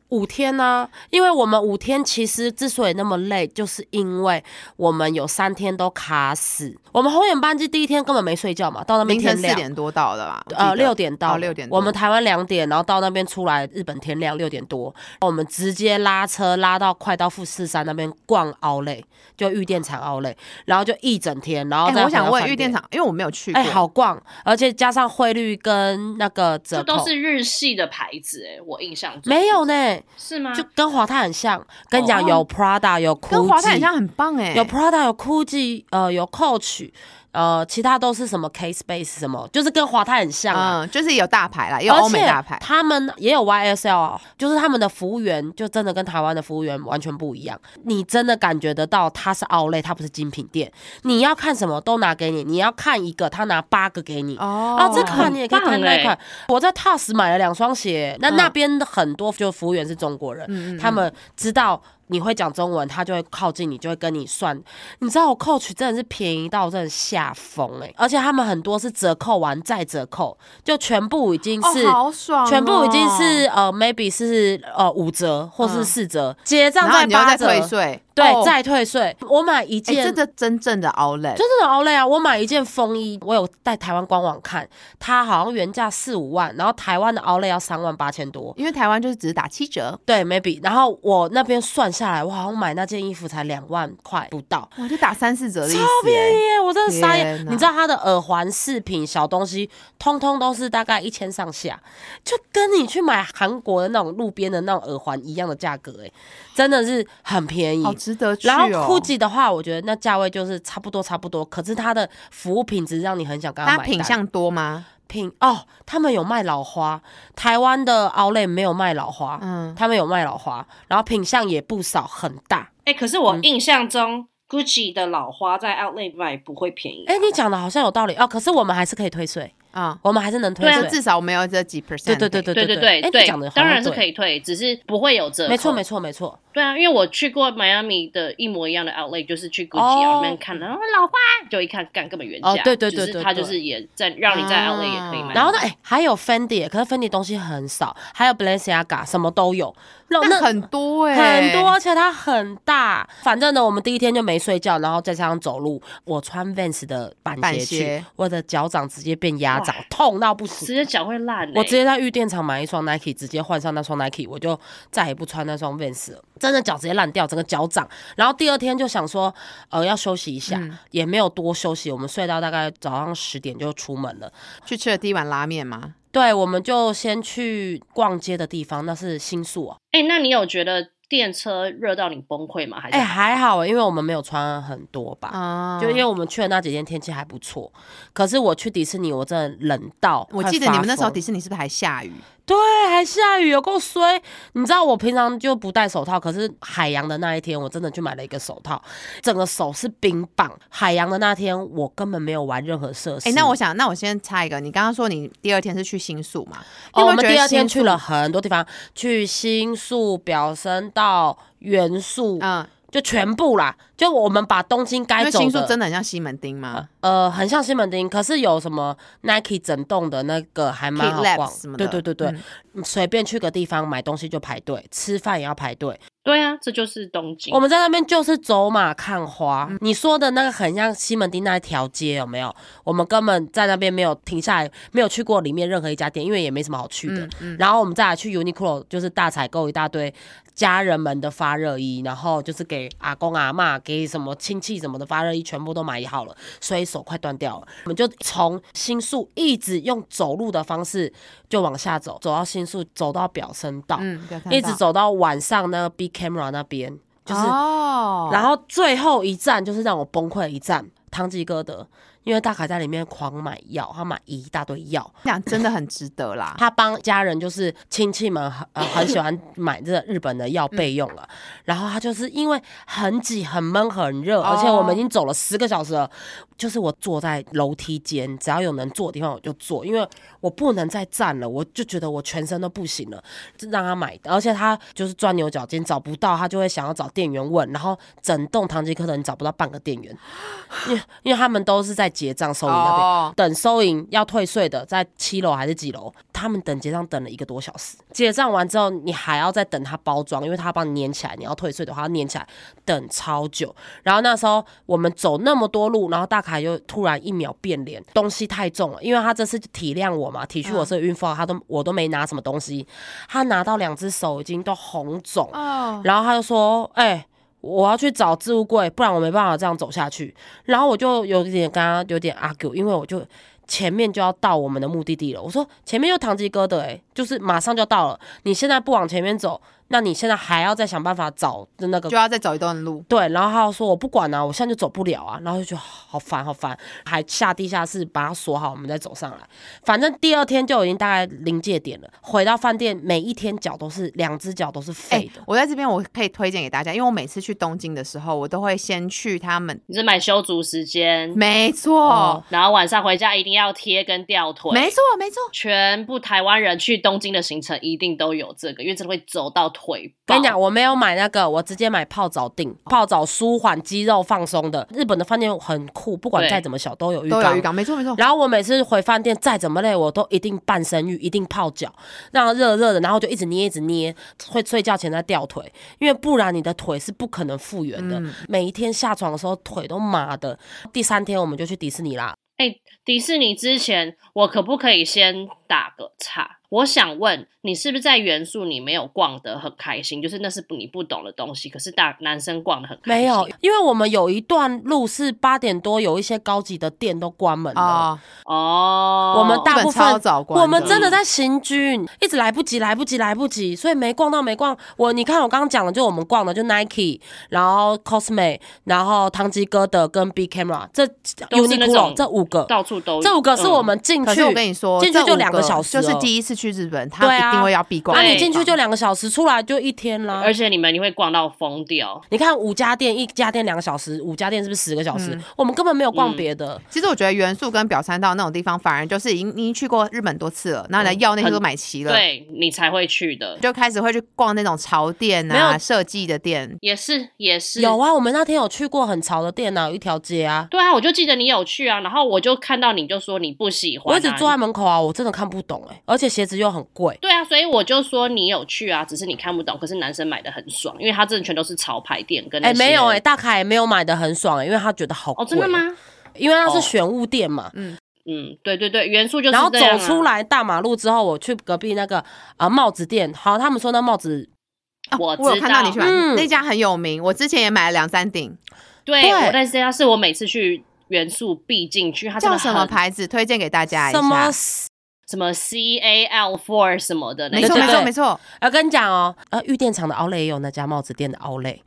五天呢、因为我们五天其实之所以那么累，就是因为我们有三天都卡死。我们红眼班机第一天根本没睡觉嘛，到那边天亮。四点多到的吧？呃，六点到六点多。我们台湾两点，然后到那边出来，日本天亮六点多，我们直接拉车拉到快到富士山那边逛奥莱，就玉电厂奥莱，然后就一整天，然后我想问玉电，厂，因为我没有去过。哎、好逛，而且加上汇率跟那个折扣，这都是日系的牌子哎，我印象中没有呢，是吗？就跟华泰很像。跟你讲，哦有 Prada，有 Gucci，跟华泰很像，很棒哎。有 Prada，有 Gucci，呃，有 Coach，呃，其他都是什么 K Space 什么，就是跟华泰很像啊。嗯，就是有大牌啦，有欧美大牌。他们也有 YSL，啊就是他们的服务员就真的跟台湾的服务员完全不一样。你真的感觉得到他是奥莱，他不是精品店。你要看什么都拿给你，你要看一个，他拿八个给你。哦啊，这款你也可以看很棒欸那款。我在 TOS 买了两双鞋，那嗯那边的很多就服务员是中国人，他们知道你会讲中文，他就会靠近你，就会跟你算。你知道我 Coach 真的是便宜到真的吓疯哎，而且他们很多是折扣完再折扣，就全部已经是。哦，好爽哦，全部已经是呃，maybe 是呃五折或是嗯四折，结账再再八折，退税，对，哦再退税。我买一哎，件这个真正的 outlet，真的好累啊！我买一件风衣，我有在台湾官网看，它好像原价四五万，然后台湾的 Outlet 要三万八千多。因为台湾就是只是打七折，对，maybe，然后我那边算下来，我好像买那件衣服才两万块不到，我，就打三四折的意思，超便宜耶！我真的傻眼。你知道它的耳环、饰品、小东西，通通都是大概一千上下，就跟你去买韩国的那种路边的那种耳环一样的价格，哎，真的是很便宜，好值得去然后哦。GUCCI 的话，我觉得那价位就是差不多差不多，可是它的服务品质让你很想跟他它买单。品相多吗？品哦，他们有卖老花，台湾的 Outlet 没有卖老花，嗯，他们有卖老花，然后品相也不少，很大。哎、可是嗯我印象中、Gucci 的老花在 Outlet 卖不会便宜。哎，你讲的好像有道理哦，可是我们还是可以退税，啊，我们还是能退。至少我们有这几 percent，对对对对对对对对哎你讲的，当然是可以，退，只是不会有折扣。没错没错没错。对啊，因为我去过迈阿密的一模一样的 Outlet，就是去 Gucci 哦那边看，然后老花就一看，干根本原价。哦对对对对对它就是也在让你在啊 Outlet 也可以买。然后呢，哎，还有 Fendi，可是 Fendi 东西很少，还有 Balenciaga 什么都有。那那很多哎，很多，而且它很大。反正呢，我们第一天就没睡觉，然后再加上走路。我穿 Vans 的板板鞋去，鞋我的脚掌直接变鸭巴掌，痛到不行。直接脚会烂、欸。我直接在玉电厂买一双 Nike，直接换上那双 Nike，我就再也不穿那双 Vans 了。真的脚直接烂掉，整个脚掌。然后第二天就想说，呃，要休息一下，也没有多休息。我们睡到大概早上十点就出门了，去吃了第一碗拉面吗？对，我们就先去逛街的地方，那是新宿啊。哎、那你有觉得电车热到你崩溃吗？还是哎、还好，因为我们没有穿很多吧。啊就因为我们去的那几天天气还不错，可是我去迪士尼，我真的冷到我记得你们那时候迪士尼是不是还下雨？对，还下雨，有够衰。你知道我平常就不戴手套，可是海洋的那一天，我真的去买了一个手套，整个手是冰棒。海洋的那天，我根本没有玩任何设施。哎、那我想，那我先插一个，你刚刚说你第二天是去新宿嘛？哦，我们第二天去了很多地方，去新宿、表参道、元素，嗯，就全部啦。就我们把东京因该走为新宿的，真的很像西门町吗。呃，很像西门町，可是有什么 Nike 整栋的那个还蛮好逛对对对对随便去个地方买东西就排队，吃饭也要排队。对啊，这就是东京。我们在那边就是走马看花。嗯你说的那个很像西门町那一条街，有没有？我们根本在那边没有停下来，没有去过里面任何一家店，因为也没什么好去的。嗯嗯然后我们再来去 Uniqlo，就是大采购一大堆家人们的发热衣，然后就是给阿公阿妈、给什么亲戚什么的发热衣，全部都买好了，所以手快断掉了。我们就从新宿一直用走路的方式就往下走，走到新宿，走到表参道，嗯，不要看到一直走到晚上那个 Big Camera 那边，就是。哦，然后最后一站就是让我崩溃的一站，唐吉诃德，因为大卡在里面狂买药，他买一大堆药，这样真的很值得啦。他帮家人就是亲戚们很呃很喜欢买这个日本的药备用了，然后他就是因为很挤、很闷、很热，而且我们已经走了十个小时了，就是我坐在楼梯间，只要有能坐的地方我就坐，因为我不能再站了，我就觉得我全身都不行了，就让他买，而且他就是钻牛角尖，找不到他就会想要找店员问，然后整栋唐吉诃德你找不到半个店员，因为因为他们都是在结账收银那边。哦，等收银要退税的，在七楼还是几楼？他们等结账等了一个多小时，结账完之后，你还要再等他包装，因为他要帮你粘起来。你要退税的话，要粘起来，等超久。然后那时候我们走那么多路，然后大凯又突然一秒变脸，东西太重了，因为他这次体谅我嘛，体恤我是个孕妇，他都我都没拿什么东西，他拿到两只手已经都红肿，哦，然后他就说：“哎、我要去找置物柜，不然我没办法这样走下去。”然后我就有点刚刚有点 argue，因为我就前面就要到我们的目的地了。我说：“前面就唐吉诃德，诶，就是马上就到了。你现在不往前面走，那你现在还要再想办法找的那个就要再走一段路。对，然后他就说我不管啊，我现在就走不了啊，然后就觉得好烦好烦，还下地下室把它锁好，我们再走上来。反正第二天就已经大概临界点了，回到饭店每一天脚都是两只脚都是哎、废的。我在这边我可以推荐给大家，因为我每次去东京的时候，我都会先去他们。你是买修足时间，没错，哦然后晚上回家一定要贴跟吊腿。没错，没错。全部台湾人去东京的行程一定都有这个，因为真的会走到腿爆。跟你讲，我没有买那个，我直接买泡澡定，泡澡舒缓肌肉放松的。日本的饭店很酷，不管再怎么小都有浴缸都有浴。缸，没错没错。然后我每次回饭店，再怎么累，我都一定半身浴，一定泡脚，让它热热的，然后就一直捏，一直捏，会睡觉前再吊腿，因为不然你的腿是不可能复原的。嗯每一天下床的时候腿都麻的。第三天我们就去迪士尼啦，哎、迪士尼之前，我可不可以先打个岔？我想问你，是不是在元素你没有逛得很开心？就是那是你不懂的东西，可是大男生逛得很开心。没有，因为我们有一段路是八点多，有一些高级的店都关门了。哦，哦，我们大部分早关我们真的在行军，一直来不及，来不及，来不及，所以没逛到，没逛。我你看我刚刚讲的，就我们逛的就 Nike，然后 Cosme，然后唐吉诃德跟 B Camera 这都是那 Uniqlo 种这五个，到处都有。这五个是我嗯们进去，可是我跟你说，进去就两个小时就是了第一次去日本，他一定会要闭关。那、对你进去就两个小时，出来就一天啦。而且你们你会逛到疯掉。你看五家店，一家店两个小时，五家店是不是十个小时？嗯我们根本没有逛别的。其实我觉得元素跟表参道那种地方，反而就是已经已经去过日本多次了，那你的药那些都买齐了，，对你才会去的，就开始会去逛那种潮店啊、设计的店。也是也是有啊，我们那天有去过很潮的店啊，有一条街啊。对啊，我就记得你有去啊，然后我就看到你就说你不喜欢、啊，我一直坐在门口啊，我真的看不懂哎、而且鞋子又很贵。对啊，所以我就说你有去啊，只是你看不懂。可是男生买的很爽，因为他真的全都是潮牌店跟那哎、些没有哎、大凯也没有买的很爽、欸，因为他觉得好贵、哦，真的？吗？因为那是哦选物店嘛。嗯嗯，对对对，元素就是然后走出，来大马路之后，我去隔壁那个啊帽子店，好，他们说那帽子我我有知道看到你去买嗯那家很有名，我之前也买了两三顶，对，对我但是这家是我每次去元素必进去，它叫什么牌子？推荐给大家一什么下。？什么 C A L Four 什么的那个，没错没错没错，我跟你讲哦，呃，玉电厂的奥莱也有那家帽子店的奥莱。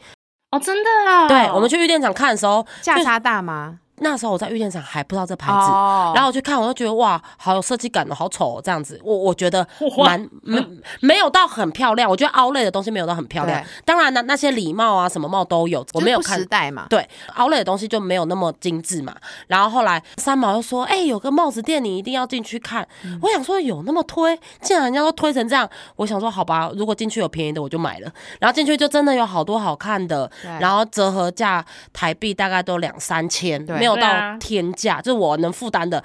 哦，真的啊，对，我们去玉电厂看的时候，价差大吗？那时候我在玉电厂还不知道这牌子。哦然后我去看，我就觉得哇，好有设计感哦，好丑哦，这样子。我我觉得蛮没没有到很漂亮，我觉得凹类的东西没有到很漂亮。当然呢，那些礼帽啊，什么帽都有，我没有看时。代嘛。对，凹类的东西就没有那么精致嘛。然后后来三毛又说：“哎、有个帽子店，你一定要进去看。嗯我想说有那么推，既然人家都推成这样，我想说好吧，如果进去有便宜的我就买了。然后进去就真的有好多好看的，然后折合价台币大概都两三千，没有到对啊天价，就是我能负担的。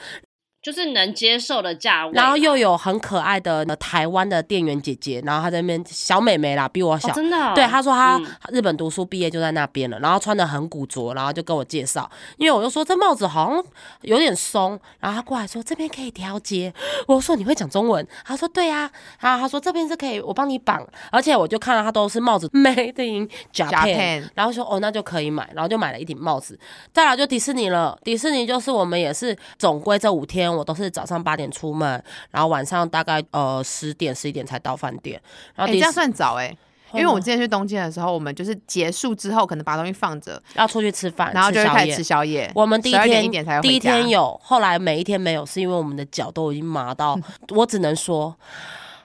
就是能接受的价位，然后又有很可爱的呃台湾的店员姐姐，然后她在那边小美眉啦，比我小，哦真的哦，对，她说她嗯。日本读书毕业就在那边了，然后穿的很古着，然后就跟我介绍，因为我就说这帽子好像有点松，然后她过来说这边可以调节，我说你会讲中文，她说对啊，然后她说这边是可以我帮你绑，而且我就看到她都是帽子 made in Japan，Japan 然后说哦那就可以买，然后就买了一顶帽子，再来就迪士尼了，迪士尼就是我们也是总归这五天我都是早上八点出门，然后晚上大概呃十点十一点才到饭店，然哎，这样算早哎。因为我们之前去东京的时候，我们就是结束之后，可能把东西放着，要出去吃饭，然后就会开始吃宵夜。我们第一12点天一点才第一天有，后来每一天没有，是因为我们的脚都已经麻到，我只能说。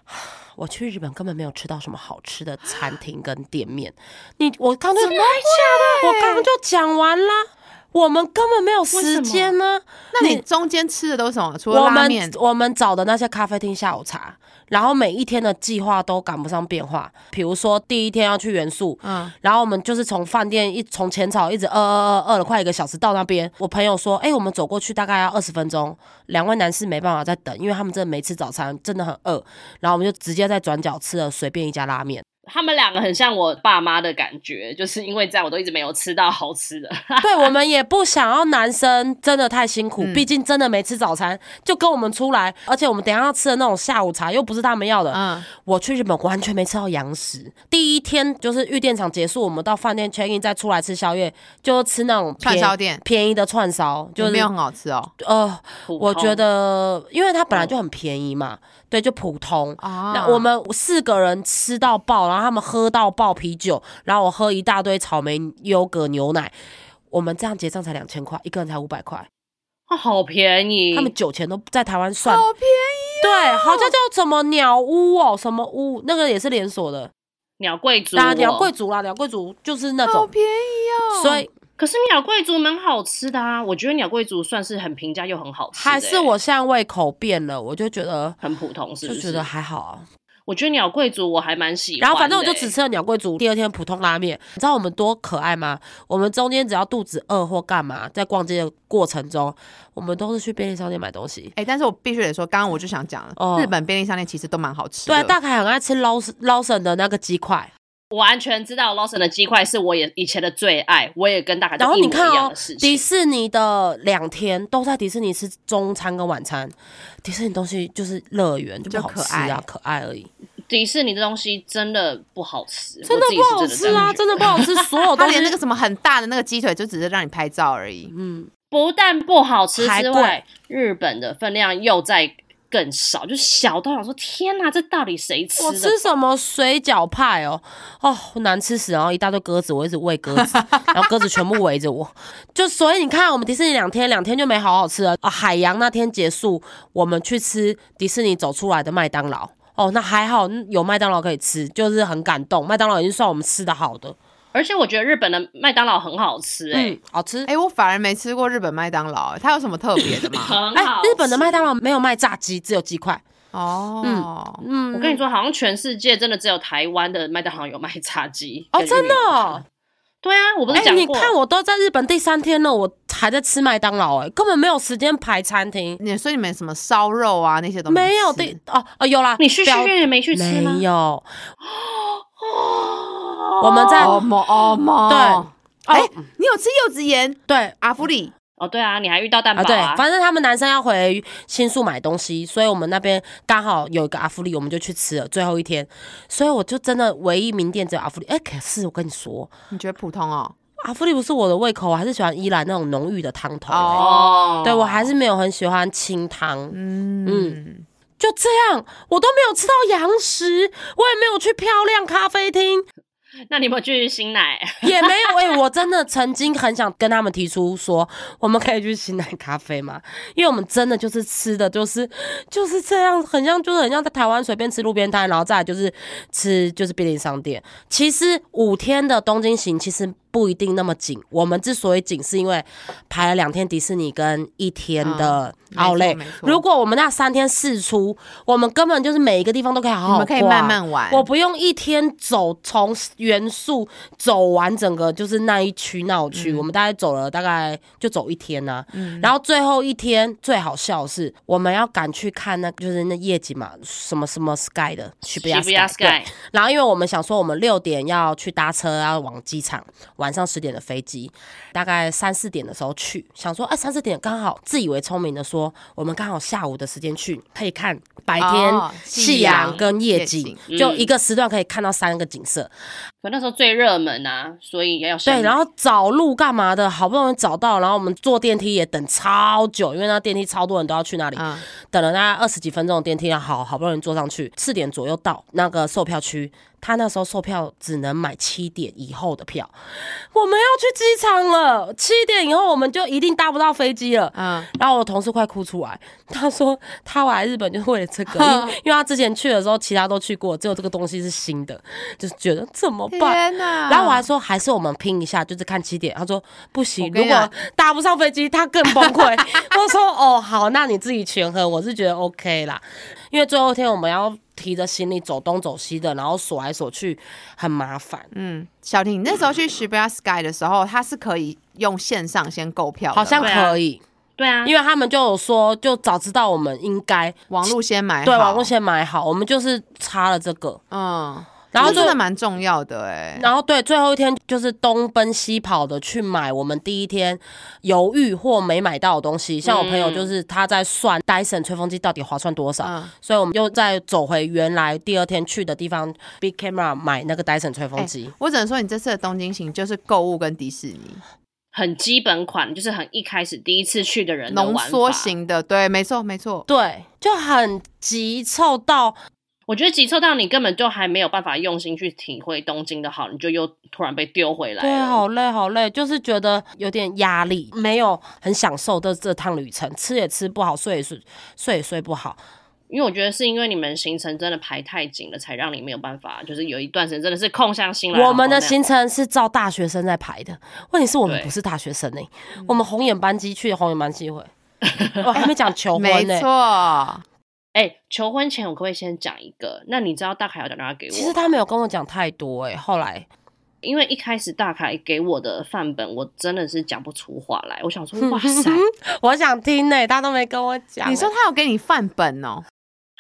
我去日本根本没有吃到什么好吃的餐厅跟店面，你我刚就我刚刚就讲完啦，我们根本没有时间呢、那你中间吃的都是什么？除了我们拉面，我们找的那些咖啡厅下午茶，然后每一天的计划都赶不上变化。比如说第一天要去元素，嗯，然后我们就是从饭店一从浅草一直饿饿饿饿了快一个小时到那边。我朋友说，哎、我们走过去大概要二十分钟。两位男士没办法再等，因为他们真的没吃早餐，真的很饿。然后我们就直接在转角吃了随便一家拉面。他们两个很像我爸妈的感觉，就是因为这样，我都一直没有吃到好吃的。对我们也不想要男生真的太辛苦，嗯毕竟真的没吃早餐，就跟我们出来，而且我们等一下要吃的那种下午茶又不是他们要的。嗯，我去日本完全没吃到洋食。第一天就是玉电厂结束，我们到饭店 check in 再出来吃宵夜，就吃那种串烧店便宜的串烧，就是没有很好吃哦。呃，我觉得因为它本来就很便宜嘛，对，就普通。啊。那我们四个人吃到爆，然后他们喝到爆啤酒，然后我喝一大堆草莓优格牛奶，我们这样结账才两千块，一个人才五百块，啊好便宜，他们酒钱都在台湾算，好便宜对，好像叫什么鸟屋哦，什么屋，那个也是连锁的，鸟贵族、啊，哦，鸟贵族啦，鸟贵族就是那好种，便宜哦。所以可是鸟贵族蛮好吃的啊，我觉得鸟贵族算是很平价又很好吃还是我现在胃口变了，我就觉得很普通，是不？就是觉得还好啊。我觉得鸟贵族我还蛮喜欢欸、然后反正我就只吃了鸟贵族，第二天普通拉面。你知道我们多可爱吗？我们中间只要肚子饿或干嘛，在逛街的过程中，我们都是去便利商店买东西。哎、但是我必须得说，刚刚我就想讲，哦日本便利商店其实都蛮好吃的。对，大凯很爱吃捞捞神的那个鸡块。我完全知道 Lawson 的鸡块是我也以前的最爱，我也跟大家然后一模你看哦一样的事，迪情。士尼的两天都在迪士尼吃中餐跟晚餐，迪士尼东西就是乐园，就就不好可爱。吃啊，可爱而已，迪士尼的东西真的不好吃，真的不好吃啊，真的不好吃，所有他东西。连那个什么很大的那个鸡腿，就只是让你拍照而已。嗯，不但不好吃还之外，日本的分量又在更少，就小到想说天哪，这到底谁吃我？吃什么水饺派哦，哦难吃死，然后一大堆鸽子，我一直喂鸽子，然后鸽子全部围着我，就所以你看，我们迪士尼两天两天就没好好吃了啊。海洋那天结束，我们去吃迪士尼走出来的麦当劳。哦，那还好有麦当劳可以吃，就是很感动。麦当劳已经算我们吃的好的，而且我觉得日本的麦当劳很好吃、欸，嗯，好吃。哎、我反而没吃过日本麦当劳，它有什么特别的吗？哎、很好、日本的麦当劳没有卖炸鸡，只有鸡块。哦，嗯，我跟你说，好像全世界真的只有台湾的麦当劳有卖炸鸡哦，真的。对啊，我不哎、是讲过，你看我都在日本第三天了，我还在吃麦当劳，哎，根本没有时间排餐厅。你所以你们什么烧肉啊那些都没有对哦哦有啦，你去表续约也没去吃吗？没有，哦我们在哦么哦么，对哎、哦你有吃柚子盐对阿芙里？哦，对啊，你还遇到蛋堡啊，对，啊，反正他们男生要回新宿买东西，所以我们那边刚好有一个阿芙丽，我们就去吃了最后一天，所以我就真的唯一名店只有阿芙丽。哎、可是我跟你说，你觉得普通哦？阿芙丽不是我的胃口，我还是喜欢依兰那种浓郁的汤头、欸。哦，对我还是没有很喜欢清汤。嗯嗯就这样，我都没有吃到洋食，我也没有去漂亮咖啡厅，那你有没有去新奶？也没有。哎、我真的曾经很想跟他们提出说，我们可以去新奶咖啡吗？因为我们真的就是吃的就是就是这样，很像就是很像在台湾随便吃路边摊，然后再来就是吃就是便利商店。其实五天的东京行其实不一定那么紧，我们之所以紧是因为排了两天迪士尼跟一天的奥莱。如果我们那三天四出，我们根本就是每一个地方都可以好好你们可以慢慢玩。我不用一天走从元素走完整个就是那一区那一区，我们大概走了大概就走一天呐、然后最后一天最好笑的是，我们要赶去看那就是那夜景嘛，什么什么 Sky 的 Shibuya Shibuya Sky 对 Sky，然后因为我们想说我们六点要去搭车要往机场，晚上十点的飞机，大概三四点的时候去，想说哎三四点刚好，自以为聪明的说我们刚好下午的时间去可以看白天哦夕夕阳阳跟夜夜景景，就一个时段可以看到三个景色。可那时候最热门啊，所以也要对，然后找路干嘛的，好不容易找到，然后我们坐电梯也等超久，因为那电梯超多人都要去那里，嗯，等了大概二十几分钟的电梯，好好不容易坐上去，四点左右到那个售票区。他那时候售票只能买七点以后的票，我们要去机场了，七点以后我们就一定搭不到飞机了。嗯，然后我同事快哭出来，他说他来日本就是为了这个，因为因为他之前去的时候其他都去过，只有这个东西是新的，就是觉得怎么办？天哪！然后我还说，还是我们拼一下，就是看七点。他说不行，如果搭不上飞机，他更崩溃。我说哦，好，那你自己权衡，我是觉得 OK 啦。因为最后一天我们要提着行李走东走西的，然后锁来锁去，很麻烦。嗯，小婷，你那时候去 Shibuya Sky 的时候，它是可以用线上先购票的，好像可以，对啊，因为他们就有说，就早知道我们应该网络先买好，对网络先买好，我们就是差了这个，嗯，然后真的蛮重要的哎。然后对，最后一天就是东奔西跑的去买我们第一天犹豫或没买到的东西。像我朋友就是他在算 Dyson 吹风机到底划算多少，嗯所以我们又再走回原来第二天去的地方 Big Camera 买那个 Dyson 吹风机。我只能说，你这次的东京行就是购物跟迪士尼很基本款，就是很一开始第一次去的人浓缩。型的，对，没错，没错。对，就很急凑到我觉得急凑到你根本就还没有办法用心去体会东京的好，你就又突然被丢回来了。对，好累好累，就是觉得有点压力，没有很享受的这趟旅程，吃也吃不好，睡也睡睡也睡不好。因为我觉得是因为你们行程真的排太紧了，才让你没有办法，就是有一段时间真的是空下心来。我们的行程是照大学生在排的，问题是我们不是大学生呢、我们红眼班机去红眼班机会，我还没讲求婚没呢、错，哎、求婚前我可不可以先讲一个？那你知道大凯要打电话给我？其实他没有跟我讲太多哎、后来因为一开始大凯给我的范本，我真的是讲不出话来。我想说，哇塞，我想听呢、他都没跟我讲、你说他有给你范本哦？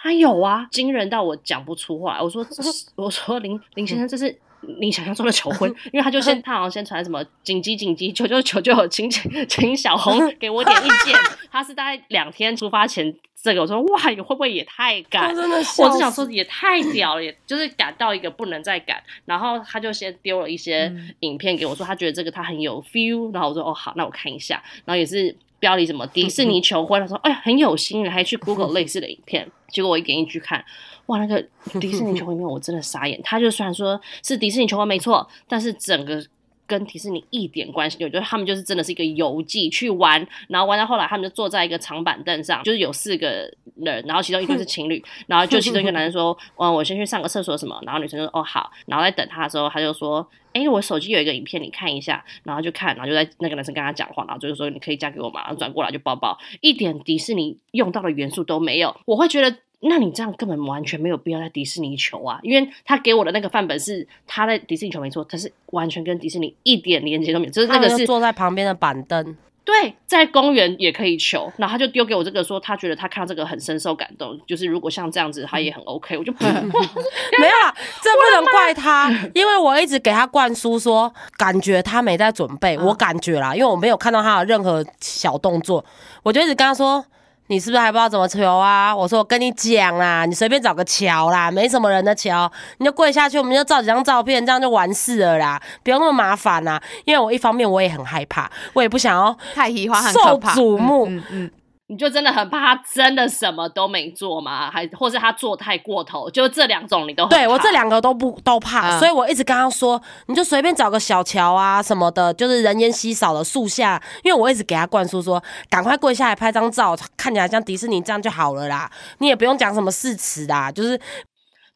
他有啊，惊人到我讲不出话来。我说，这 是我说林林先生，这是你想象中的求婚，因为他就先他好像先传什么紧急紧急求救求救，请请请小红给我点意见。他是大概两天出发前这个，我说哇，你会不会也太赶我？真的我只想说也太屌了，也就是赶到一个不能再赶。然后他就先丢了一些嗯影片给我，说他觉得这个他很有 feel。然后我说哦好，那我看一下。然后也是标题什么迪士尼 求婚，他说哎呀很有心，还去 Google 类似的影片。结果我一点进去看，哇，那个迪士尼求婚面我真的傻眼。他就虽然说是迪士尼求婚没错，但是整个。跟迪士尼一点关系，我觉得他们就是真的是一个游记去玩，然后玩到后来，他们就坐在一个长板凳上，就是有四个人，然后其中一对是情侣，然后就其中一个男生说，嗯，我先去上个厕所什么，然后女生就说哦好，然后在等他的时候，他就说，哎，我手机有一个影片，你看一下，然后就看，然后就在那个男生跟他讲话，然后就是说你可以嫁给我吗？然后转过来就抱抱，一点迪士尼用到的元素都没有，我会觉得。那你这样根本完全没有必要在迪士尼求啊，因为他给我的那个范本是他在迪士尼求没错，但是完全跟迪士尼一点连接都没有，就是那个是坐在旁边的板凳，对，在公园也可以求，然后他就丢给我这个说，他觉得他看到这个很深受感动，就是如果像这样子，他也很 OK，我就 没有啦，这不能怪他，因为我一直给他灌输说，感觉他没在准备，我感觉啦，因为我没有看到他的任何小动作，我就一直跟他说。你是不是还不知道怎么求啊？我说我跟你讲啦，你随便找个桥啦，没什么人的桥，你就跪下去，我们就照几张照片，这样就完事了啦，不用那么麻烦啦。因为我一方面我也很害怕，我也不想要太喜欢受。瞩目。嗯嗯，你就真的很怕他真的什么都没做吗？还或是他做太过头？就这两种你都对我这两个都不都怕，嗯所以我一直跟他说，你就随便找个小桥啊什么的，就是人烟稀少的树下，因为我一直给他灌输说，赶快跪下来拍张照，看起来像迪士尼这样就好了啦，你也不用讲什么誓词啦，就是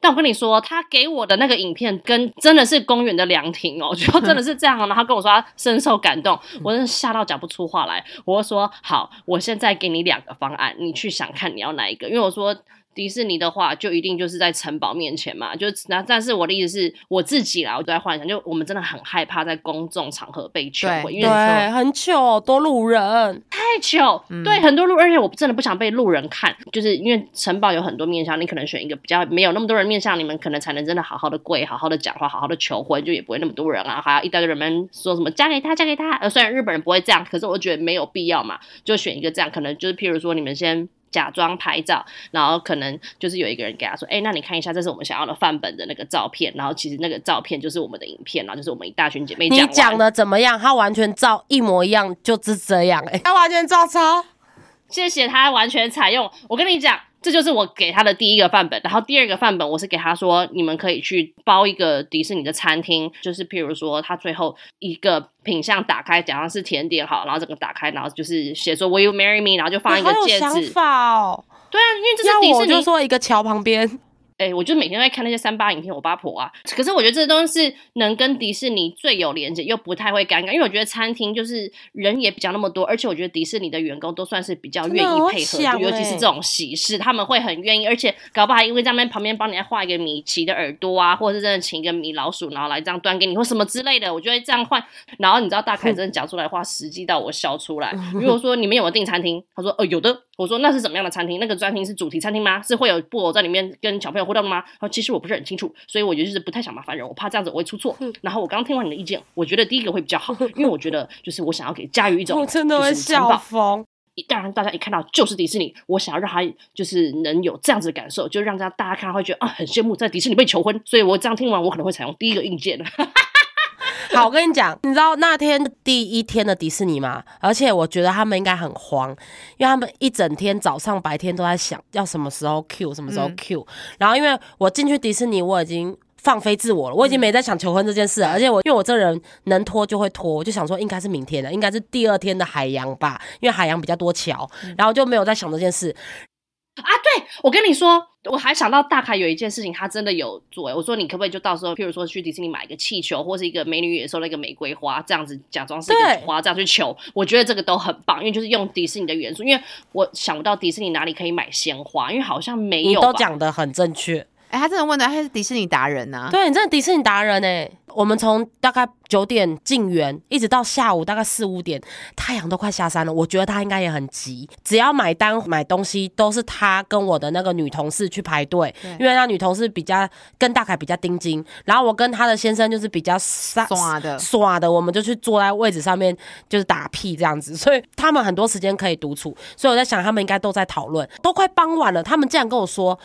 但我跟你说，他给我的那个影片跟真的是公园的凉亭哦，就真的是这样哦。然后跟我说他深受感动，我真的吓到讲不出话来。我就说好，我现在给你两个方案，你去想看你要哪一个。因为我说迪士尼的话，就一定就是在城堡面前嘛，就那但是我的意思是我自己啦，我都在幻想，就我们真的很害怕在公众场合被求婚，对因为对，很糗，多路人。太糗，对很多路，而且我真的不想被路人看，就是因为城堡有很多面向，你可能选一个比较没有那么多人面向，你们可能才能真的好好的跪，好好的讲话，好好的求婚，就也不会那么多人啊，还要一大堆人们说什么嫁给他，嫁给他。呃，虽然日本人不会这样，可是我觉得没有必要嘛，就选一个这样，可能就是譬如说你们先。假装拍照，然后可能就是有一个人给他说：“哎、那你看一下，这是我们想要的范本的那个照片。”然后其实那个照片就是我们的影片，然后就是我们一大群姐妹你讲你讲的怎么样？他完全照一模一样，就是这样、欸，他完全照抄。谢谢他完全采用。我跟你讲，这就是我给他的第一个范本。然后第二个范本，我是给他说，你们可以去包一个迪士尼的餐厅，就是譬如说，他最后一个品相打开，假装是甜点好，然后整个打开，然后就是写说 Will you marry me，然后就放一个好有戒指。想法哦！对啊，因为这是迪士尼我就说一个桥旁边，哎、我就每天在看那些三八影片，我八婆啊。可是我觉得这东西是能跟迪士尼最有连接，又不太会尴尬，因为我觉得餐厅就是人也比较那么多，而且我觉得迪士尼的员工都算是比较愿意配合，尤其是欸这种喜事，他们会很愿意，而且搞不好还因为在那边旁边帮你画一个米奇的耳朵啊，或者是真的请一个米老鼠，然后来这样端给你，或什么之类的。我觉得这样换，然后你知道大凯真的讲出来的话，实际到我笑出来。如果说你们有没有订餐厅，他说呃有的，我说那是怎么样的餐厅？那个餐厅是主题餐厅吗？是会有布偶在里面跟小朋友互动的吗？他说其实我不是很清楚，所以我就是不太想麻烦人，我怕这样子我会出错。然后我刚刚听完你的意见，我觉得第一个会比较好，因为我觉得就是我想要给佳瑜一种 我真的会笑疯。当然，大家一看到就是迪士尼，我想要让他就是能有这样子的感受，就让大家大家看会觉得啊很羡慕在迪士尼被求婚。所以我这样听完，我可能会采用第一个硬件。好，我跟你讲，你知道那天第一天的迪士尼吗？而且我觉得他们应该很慌，因为他们一整天早上白天都在想要什么时候 Q，什么时候 Q、然后因为我进去迪士尼，我已经。放飞自我了，我已经没在想求婚这件事了，而且我因为我这人能拖就会拖，我就想说应该是明天的，应该是第二天的海洋吧，因为海洋比较多桥，然后就没有在想这件事。啊，对，我跟你说，我还想到大凯有一件事情，他真的有做。欸我说你可不可以就到时候，譬如说去迪士尼买一个气球，或是一个美女野兽的一个玫瑰花，这样子假装是一对个花，这样去求。我觉得这个都很棒，因为就是用迪士尼的元素。因为我想不到迪士尼哪里可以买鲜花，因为好像没有你。都讲的很正确，哎、他真的问的，他是迪士尼达人呐、对你真的迪士尼达人哎！我们从大概九点进园，一直到下午大概四五点，太阳都快下山了。我觉得他应该也很急，只要买单买东西都是他跟我的那个女同事去排队，因为那女同事比较跟大凯比较盯紧，然后我跟他的先生就是比较傻耍的耍的，我们就去坐在位置上面就是打屁这样子，所以他们很多时间可以独处，所以我在想他们应该都在讨论，都快傍晚了，他们竟然跟我说。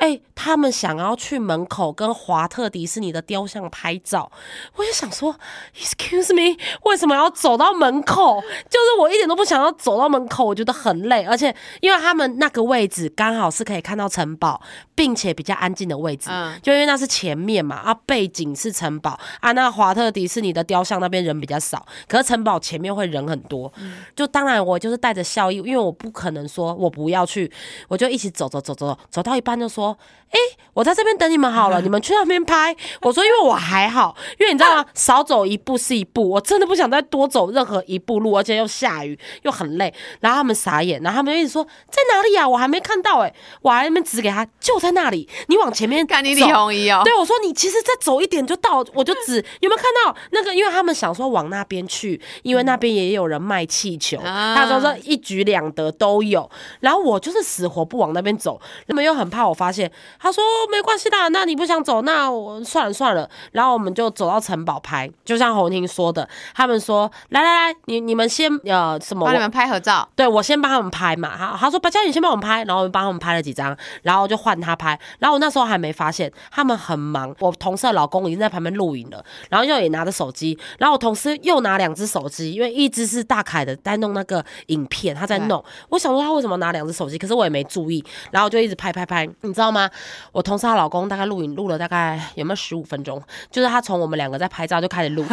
哎、他们想要去门口跟华特迪士尼的雕像拍照，我就想说，Excuse me，为什么要走到门口？就是我一点都不想要走到门口，我觉得很累，而且因为他们那个位置刚好是可以看到城堡，并且比较安静的位置，嗯就因为那是前面嘛，啊，背景是城堡啊，那华特迪士尼的雕像那边人比较少，可是城堡前面会人很多，就当然我就是带着笑意，因为我不可能说我不要去，我就一起走走走走走到一半就说说。哎，我在这边等你们好了，你们去那边拍。我说，因为我还好，因为你知道吗？少走一步是一步，我真的不想再多走任何一步路，而且又下雨又很累。然后他们傻眼，然后他们一直说在哪里啊？我还没看到哎，我还那边指给他，就在那里。你往前面看，你李红一哦。对，我说你其实再走一点就到，我就指有没有看到那个？因为他们想说往那边去，因为那边也有人卖气球。他说说一举两得都有。然后我就是死活不往那边走，他们又很怕我发现。他说没关系的，那你不想走，那我算了算了。然后我们就走到城堡拍，就像红婷说的，他们说来来来，你你们先呃什么？帮你们拍合照。对，我先帮他们拍嘛。他他说白嘉你先帮我们拍，然后我们帮他们拍了几张，然后就换他拍。然后我那时候还没发现他们很忙，我同事的老公已经在旁边录影了，然后又也拿着手机，然后我同事又拿两只手机，因为一只是大凯的在弄那个影片，他在弄。我想说他为什么拿两只手机，可是我也没注意，然后就一直拍拍拍，你知道吗？我同事她老公大概录影录了大概有没有十五分钟？就是他从我们两个在拍照就开始录。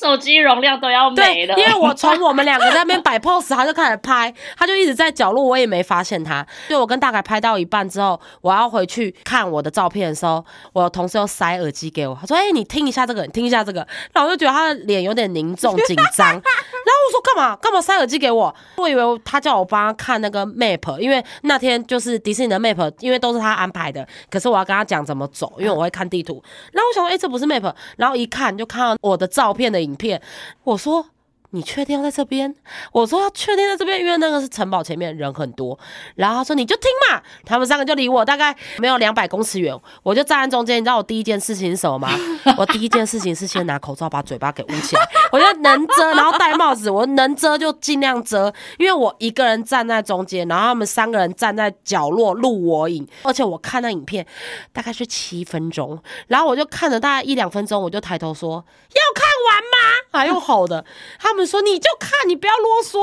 手机容量都要没了，因为我从我们两个在那边摆 pose，他就开始拍，他就一直在角落，我也没发现他。就我跟大概拍到一半之后，我要回去看我的照片的时候，我同事又塞耳机给我，他说：“哎，你听一下这个，你听一下这个。”然后我就觉得他的脸有点凝重紧张，然后我说：“干嘛？干嘛塞耳机给我？”我以为他叫我帮他看那个 map，因为那天就是迪士尼的 map，因为都是他安排的，可是我要跟他讲怎么走，因为我会看地图。然后我想说：“哎，这不是 map。”然后一看就看到我的照片的。影片，我说。你确定要在这边？我说要确定在这边，因为那个是城堡前面人很多。然后他说你就听嘛，他们三个就离我大概没有两百公尺远，我就站在中间。你知道我第一件事情是什么吗？我第一件事情是先拿口罩把嘴巴给捂起来，我就能遮，然后戴帽子，我能遮就尽量遮，因为我一个人站在中间，然后他们三个人站在角落录我影，而且我看那影片大概是七分钟，然后我就看了大概一两分钟，我就抬头说要看完吗？还用吼的，他们。说你就看，你不要啰嗦。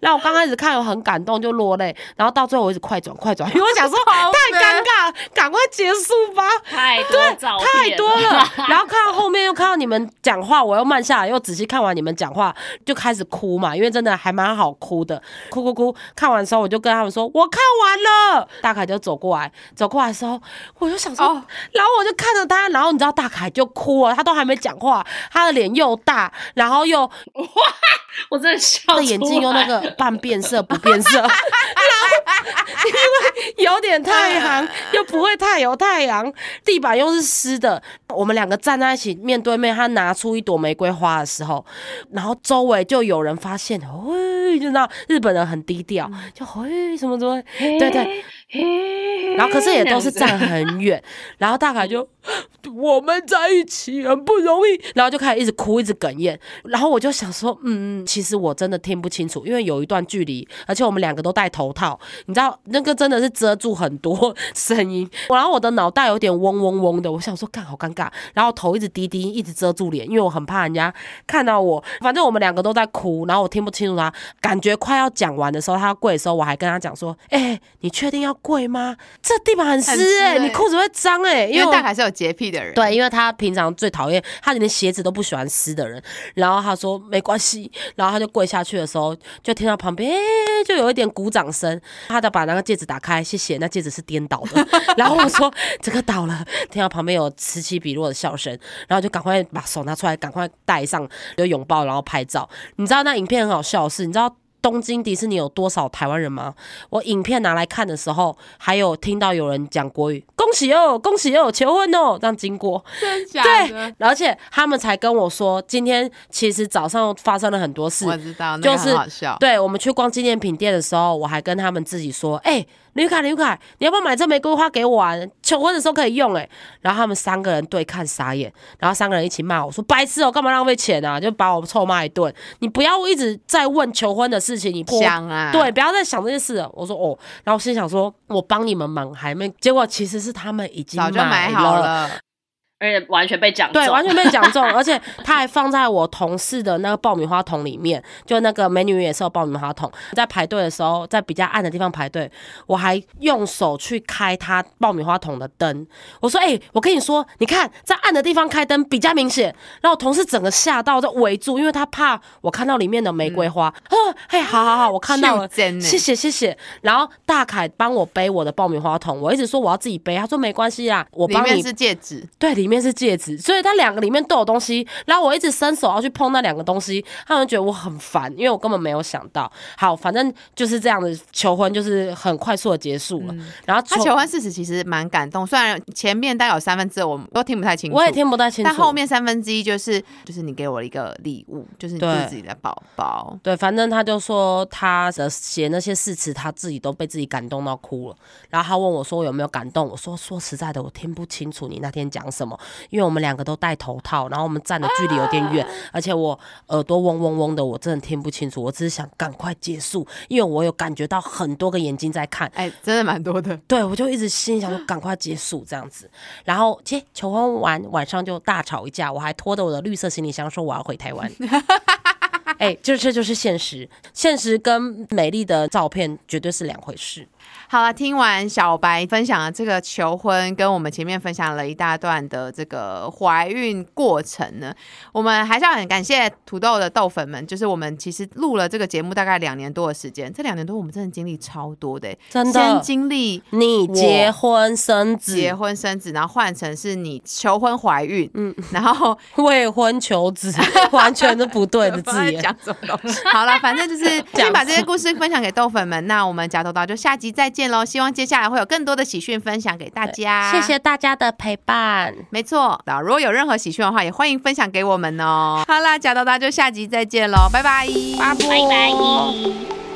然后我刚开始看，我很感动，就落泪。然后到最后我一直快转快转，因 为我想说太尴尬，赶快结束吧。太多太多了。然后看到后面又看到你们讲话，我又慢下来，又仔细看完你们讲话，就开始哭嘛。因为真的还蛮好哭的，哭哭哭。看完的时候我就跟他们说，我看完了。大凯就走过来，走过来的时候我就想说，然后我就看着他，然后你知道大凯就哭了，他都还没讲话，他的脸又大，然后又 哇。我真的笑。的眼睛用那个半变色不变色，然 后因为有点太阳，又不会太有太阳，地板又是湿的。我们两个站在一起面对面，他拿出一朵玫瑰花的时候，然后周围就有人发现，喂，就那日本人很低调，就嘿什么什么，对对。然后可是也都是站很远，然后大卡就 我们在一起很不容易，然后就开始一直哭，一直哽咽。然后我就想说，嗯，其实我真的听不清楚，因为有一段距离，而且我们两个都戴头套，你知道那个真的是遮住很多声音。然后我的脑袋有点嗡嗡嗡的，我想说，干好尴尬。然后头一直低低，一直遮住脸，因为我很怕人家看到我。反正我们两个都在哭，然后我听不清楚他，感觉快要讲完的时候，他要跪的时候，我还跟他讲说，哎，你确定要？跪吗？这地板很湿哎，你裤子会脏哎。因为大凯是有洁癖的人，对，因为他平常最讨厌他连鞋子都不喜欢湿的人。然后他说没关系，然后他就跪下去的时候，就听到旁边就有一点鼓掌声。他就把那个戒指打开，谢谢。那戒指是颠倒的。然后我说这个倒了，听到旁边有此起彼落的笑声，然后就赶快把手拿出来，赶快戴上，就拥抱，然后拍照。你知道那影片很好笑的是，你知道。东京迪士尼有多少台湾人吗？我影片拿来看的时候，还有听到有人讲国语，恭喜哦，恭喜哦，求婚哦，这样经过，真的假的？对，而且他们才跟我说，今天其实早上发生了很多事，我知道，就是好笑。对我们去逛纪念品店的时候，我还跟他们自己说，哎。刘凯，刘凯，你要不要买这玫瑰花给我啊？求婚的时候可以用哎。然后他们三个人对看傻眼，然后三个人一起骂我说：“白痴哦，干嘛浪费钱啊？”就把我臭骂一顿。你不要一直在问求婚的事情，你想啊？对，不要再想这件事。我说哦，然后心想说，我帮你们忙还没，结果其实是他们已经早就买好了。而且完全被讲中，对，完全被讲中，而且他还放在我同事的那个爆米花桶里面，就那个美女也是有爆米花桶，在排队的时候，在比较暗的地方排队，我还用手去开他爆米花桶的灯，我说：“哎、我跟你说，你看在暗的地方开灯比较明显。”然后我同事整个吓到，就围住，因为他怕我看到里面的玫瑰花。哦，嘿，好好好，我看到了，谢谢谢谢。然后大凯帮我背我的爆米花桶，我一直说我要自己背，他说没关系啦，我帮你。里面是戒指，对，里面是戒指，所以它两个里面都有东西。然后我一直伸手要去碰那两个东西，他们觉得我很烦，因为我根本没有想到。好，反正就是这样的求婚，就是很快速的结束了。然后他求婚事实其实蛮感动，虽然前面大概有三分之二我们都听不太清楚，我也听不太清楚，但后面三分之一就是就是你给我一个礼物，就是你自己的宝宝。对，反正他就说他的写那些誓词，他自己都被自己感动到哭了。然后他问我说我有没有感动，我说说实在的，我听不清楚你那天讲什么，因为我们两个都戴头套，然后我们站的距离有点远，而且我耳朵嗡嗡嗡的，我真的听不清楚。我只是想赶快结束，因为我有感觉到很多个眼睛在看。哎、真的蛮多的。对，我就一直心想说赶快结束这样子，然后接求婚完晚上就大吵一架，我还拖着我的绿色行李箱说我要回台湾。哎、就这就是现实，现实跟美丽的照片绝对是两回事。好了，听完小白分享的这个求婚，跟我们前面分享了一大段的这个怀孕过程呢，我们还是要很感谢土豆的豆粉们，就是我们其实录了这个节目大概两年多的时间，这两年多我们真的经历超多的欸，真先的，经历你结婚生子，结婚生子，然后换成是你求婚怀孕，嗯，然后未婚求子，完全是不对的字眼。讲什么东西。好了，反正就是先把这些故事分享给豆粉们。那我们夹头刀就下集再见喽！希望接下来会有更多的喜讯分享给大家。谢谢。大家的陪伴，没错，那如果有任何喜讯的话，也欢迎分享给我们哦。好啦，假头刀就下集再见喽，拜拜，拜拜拜。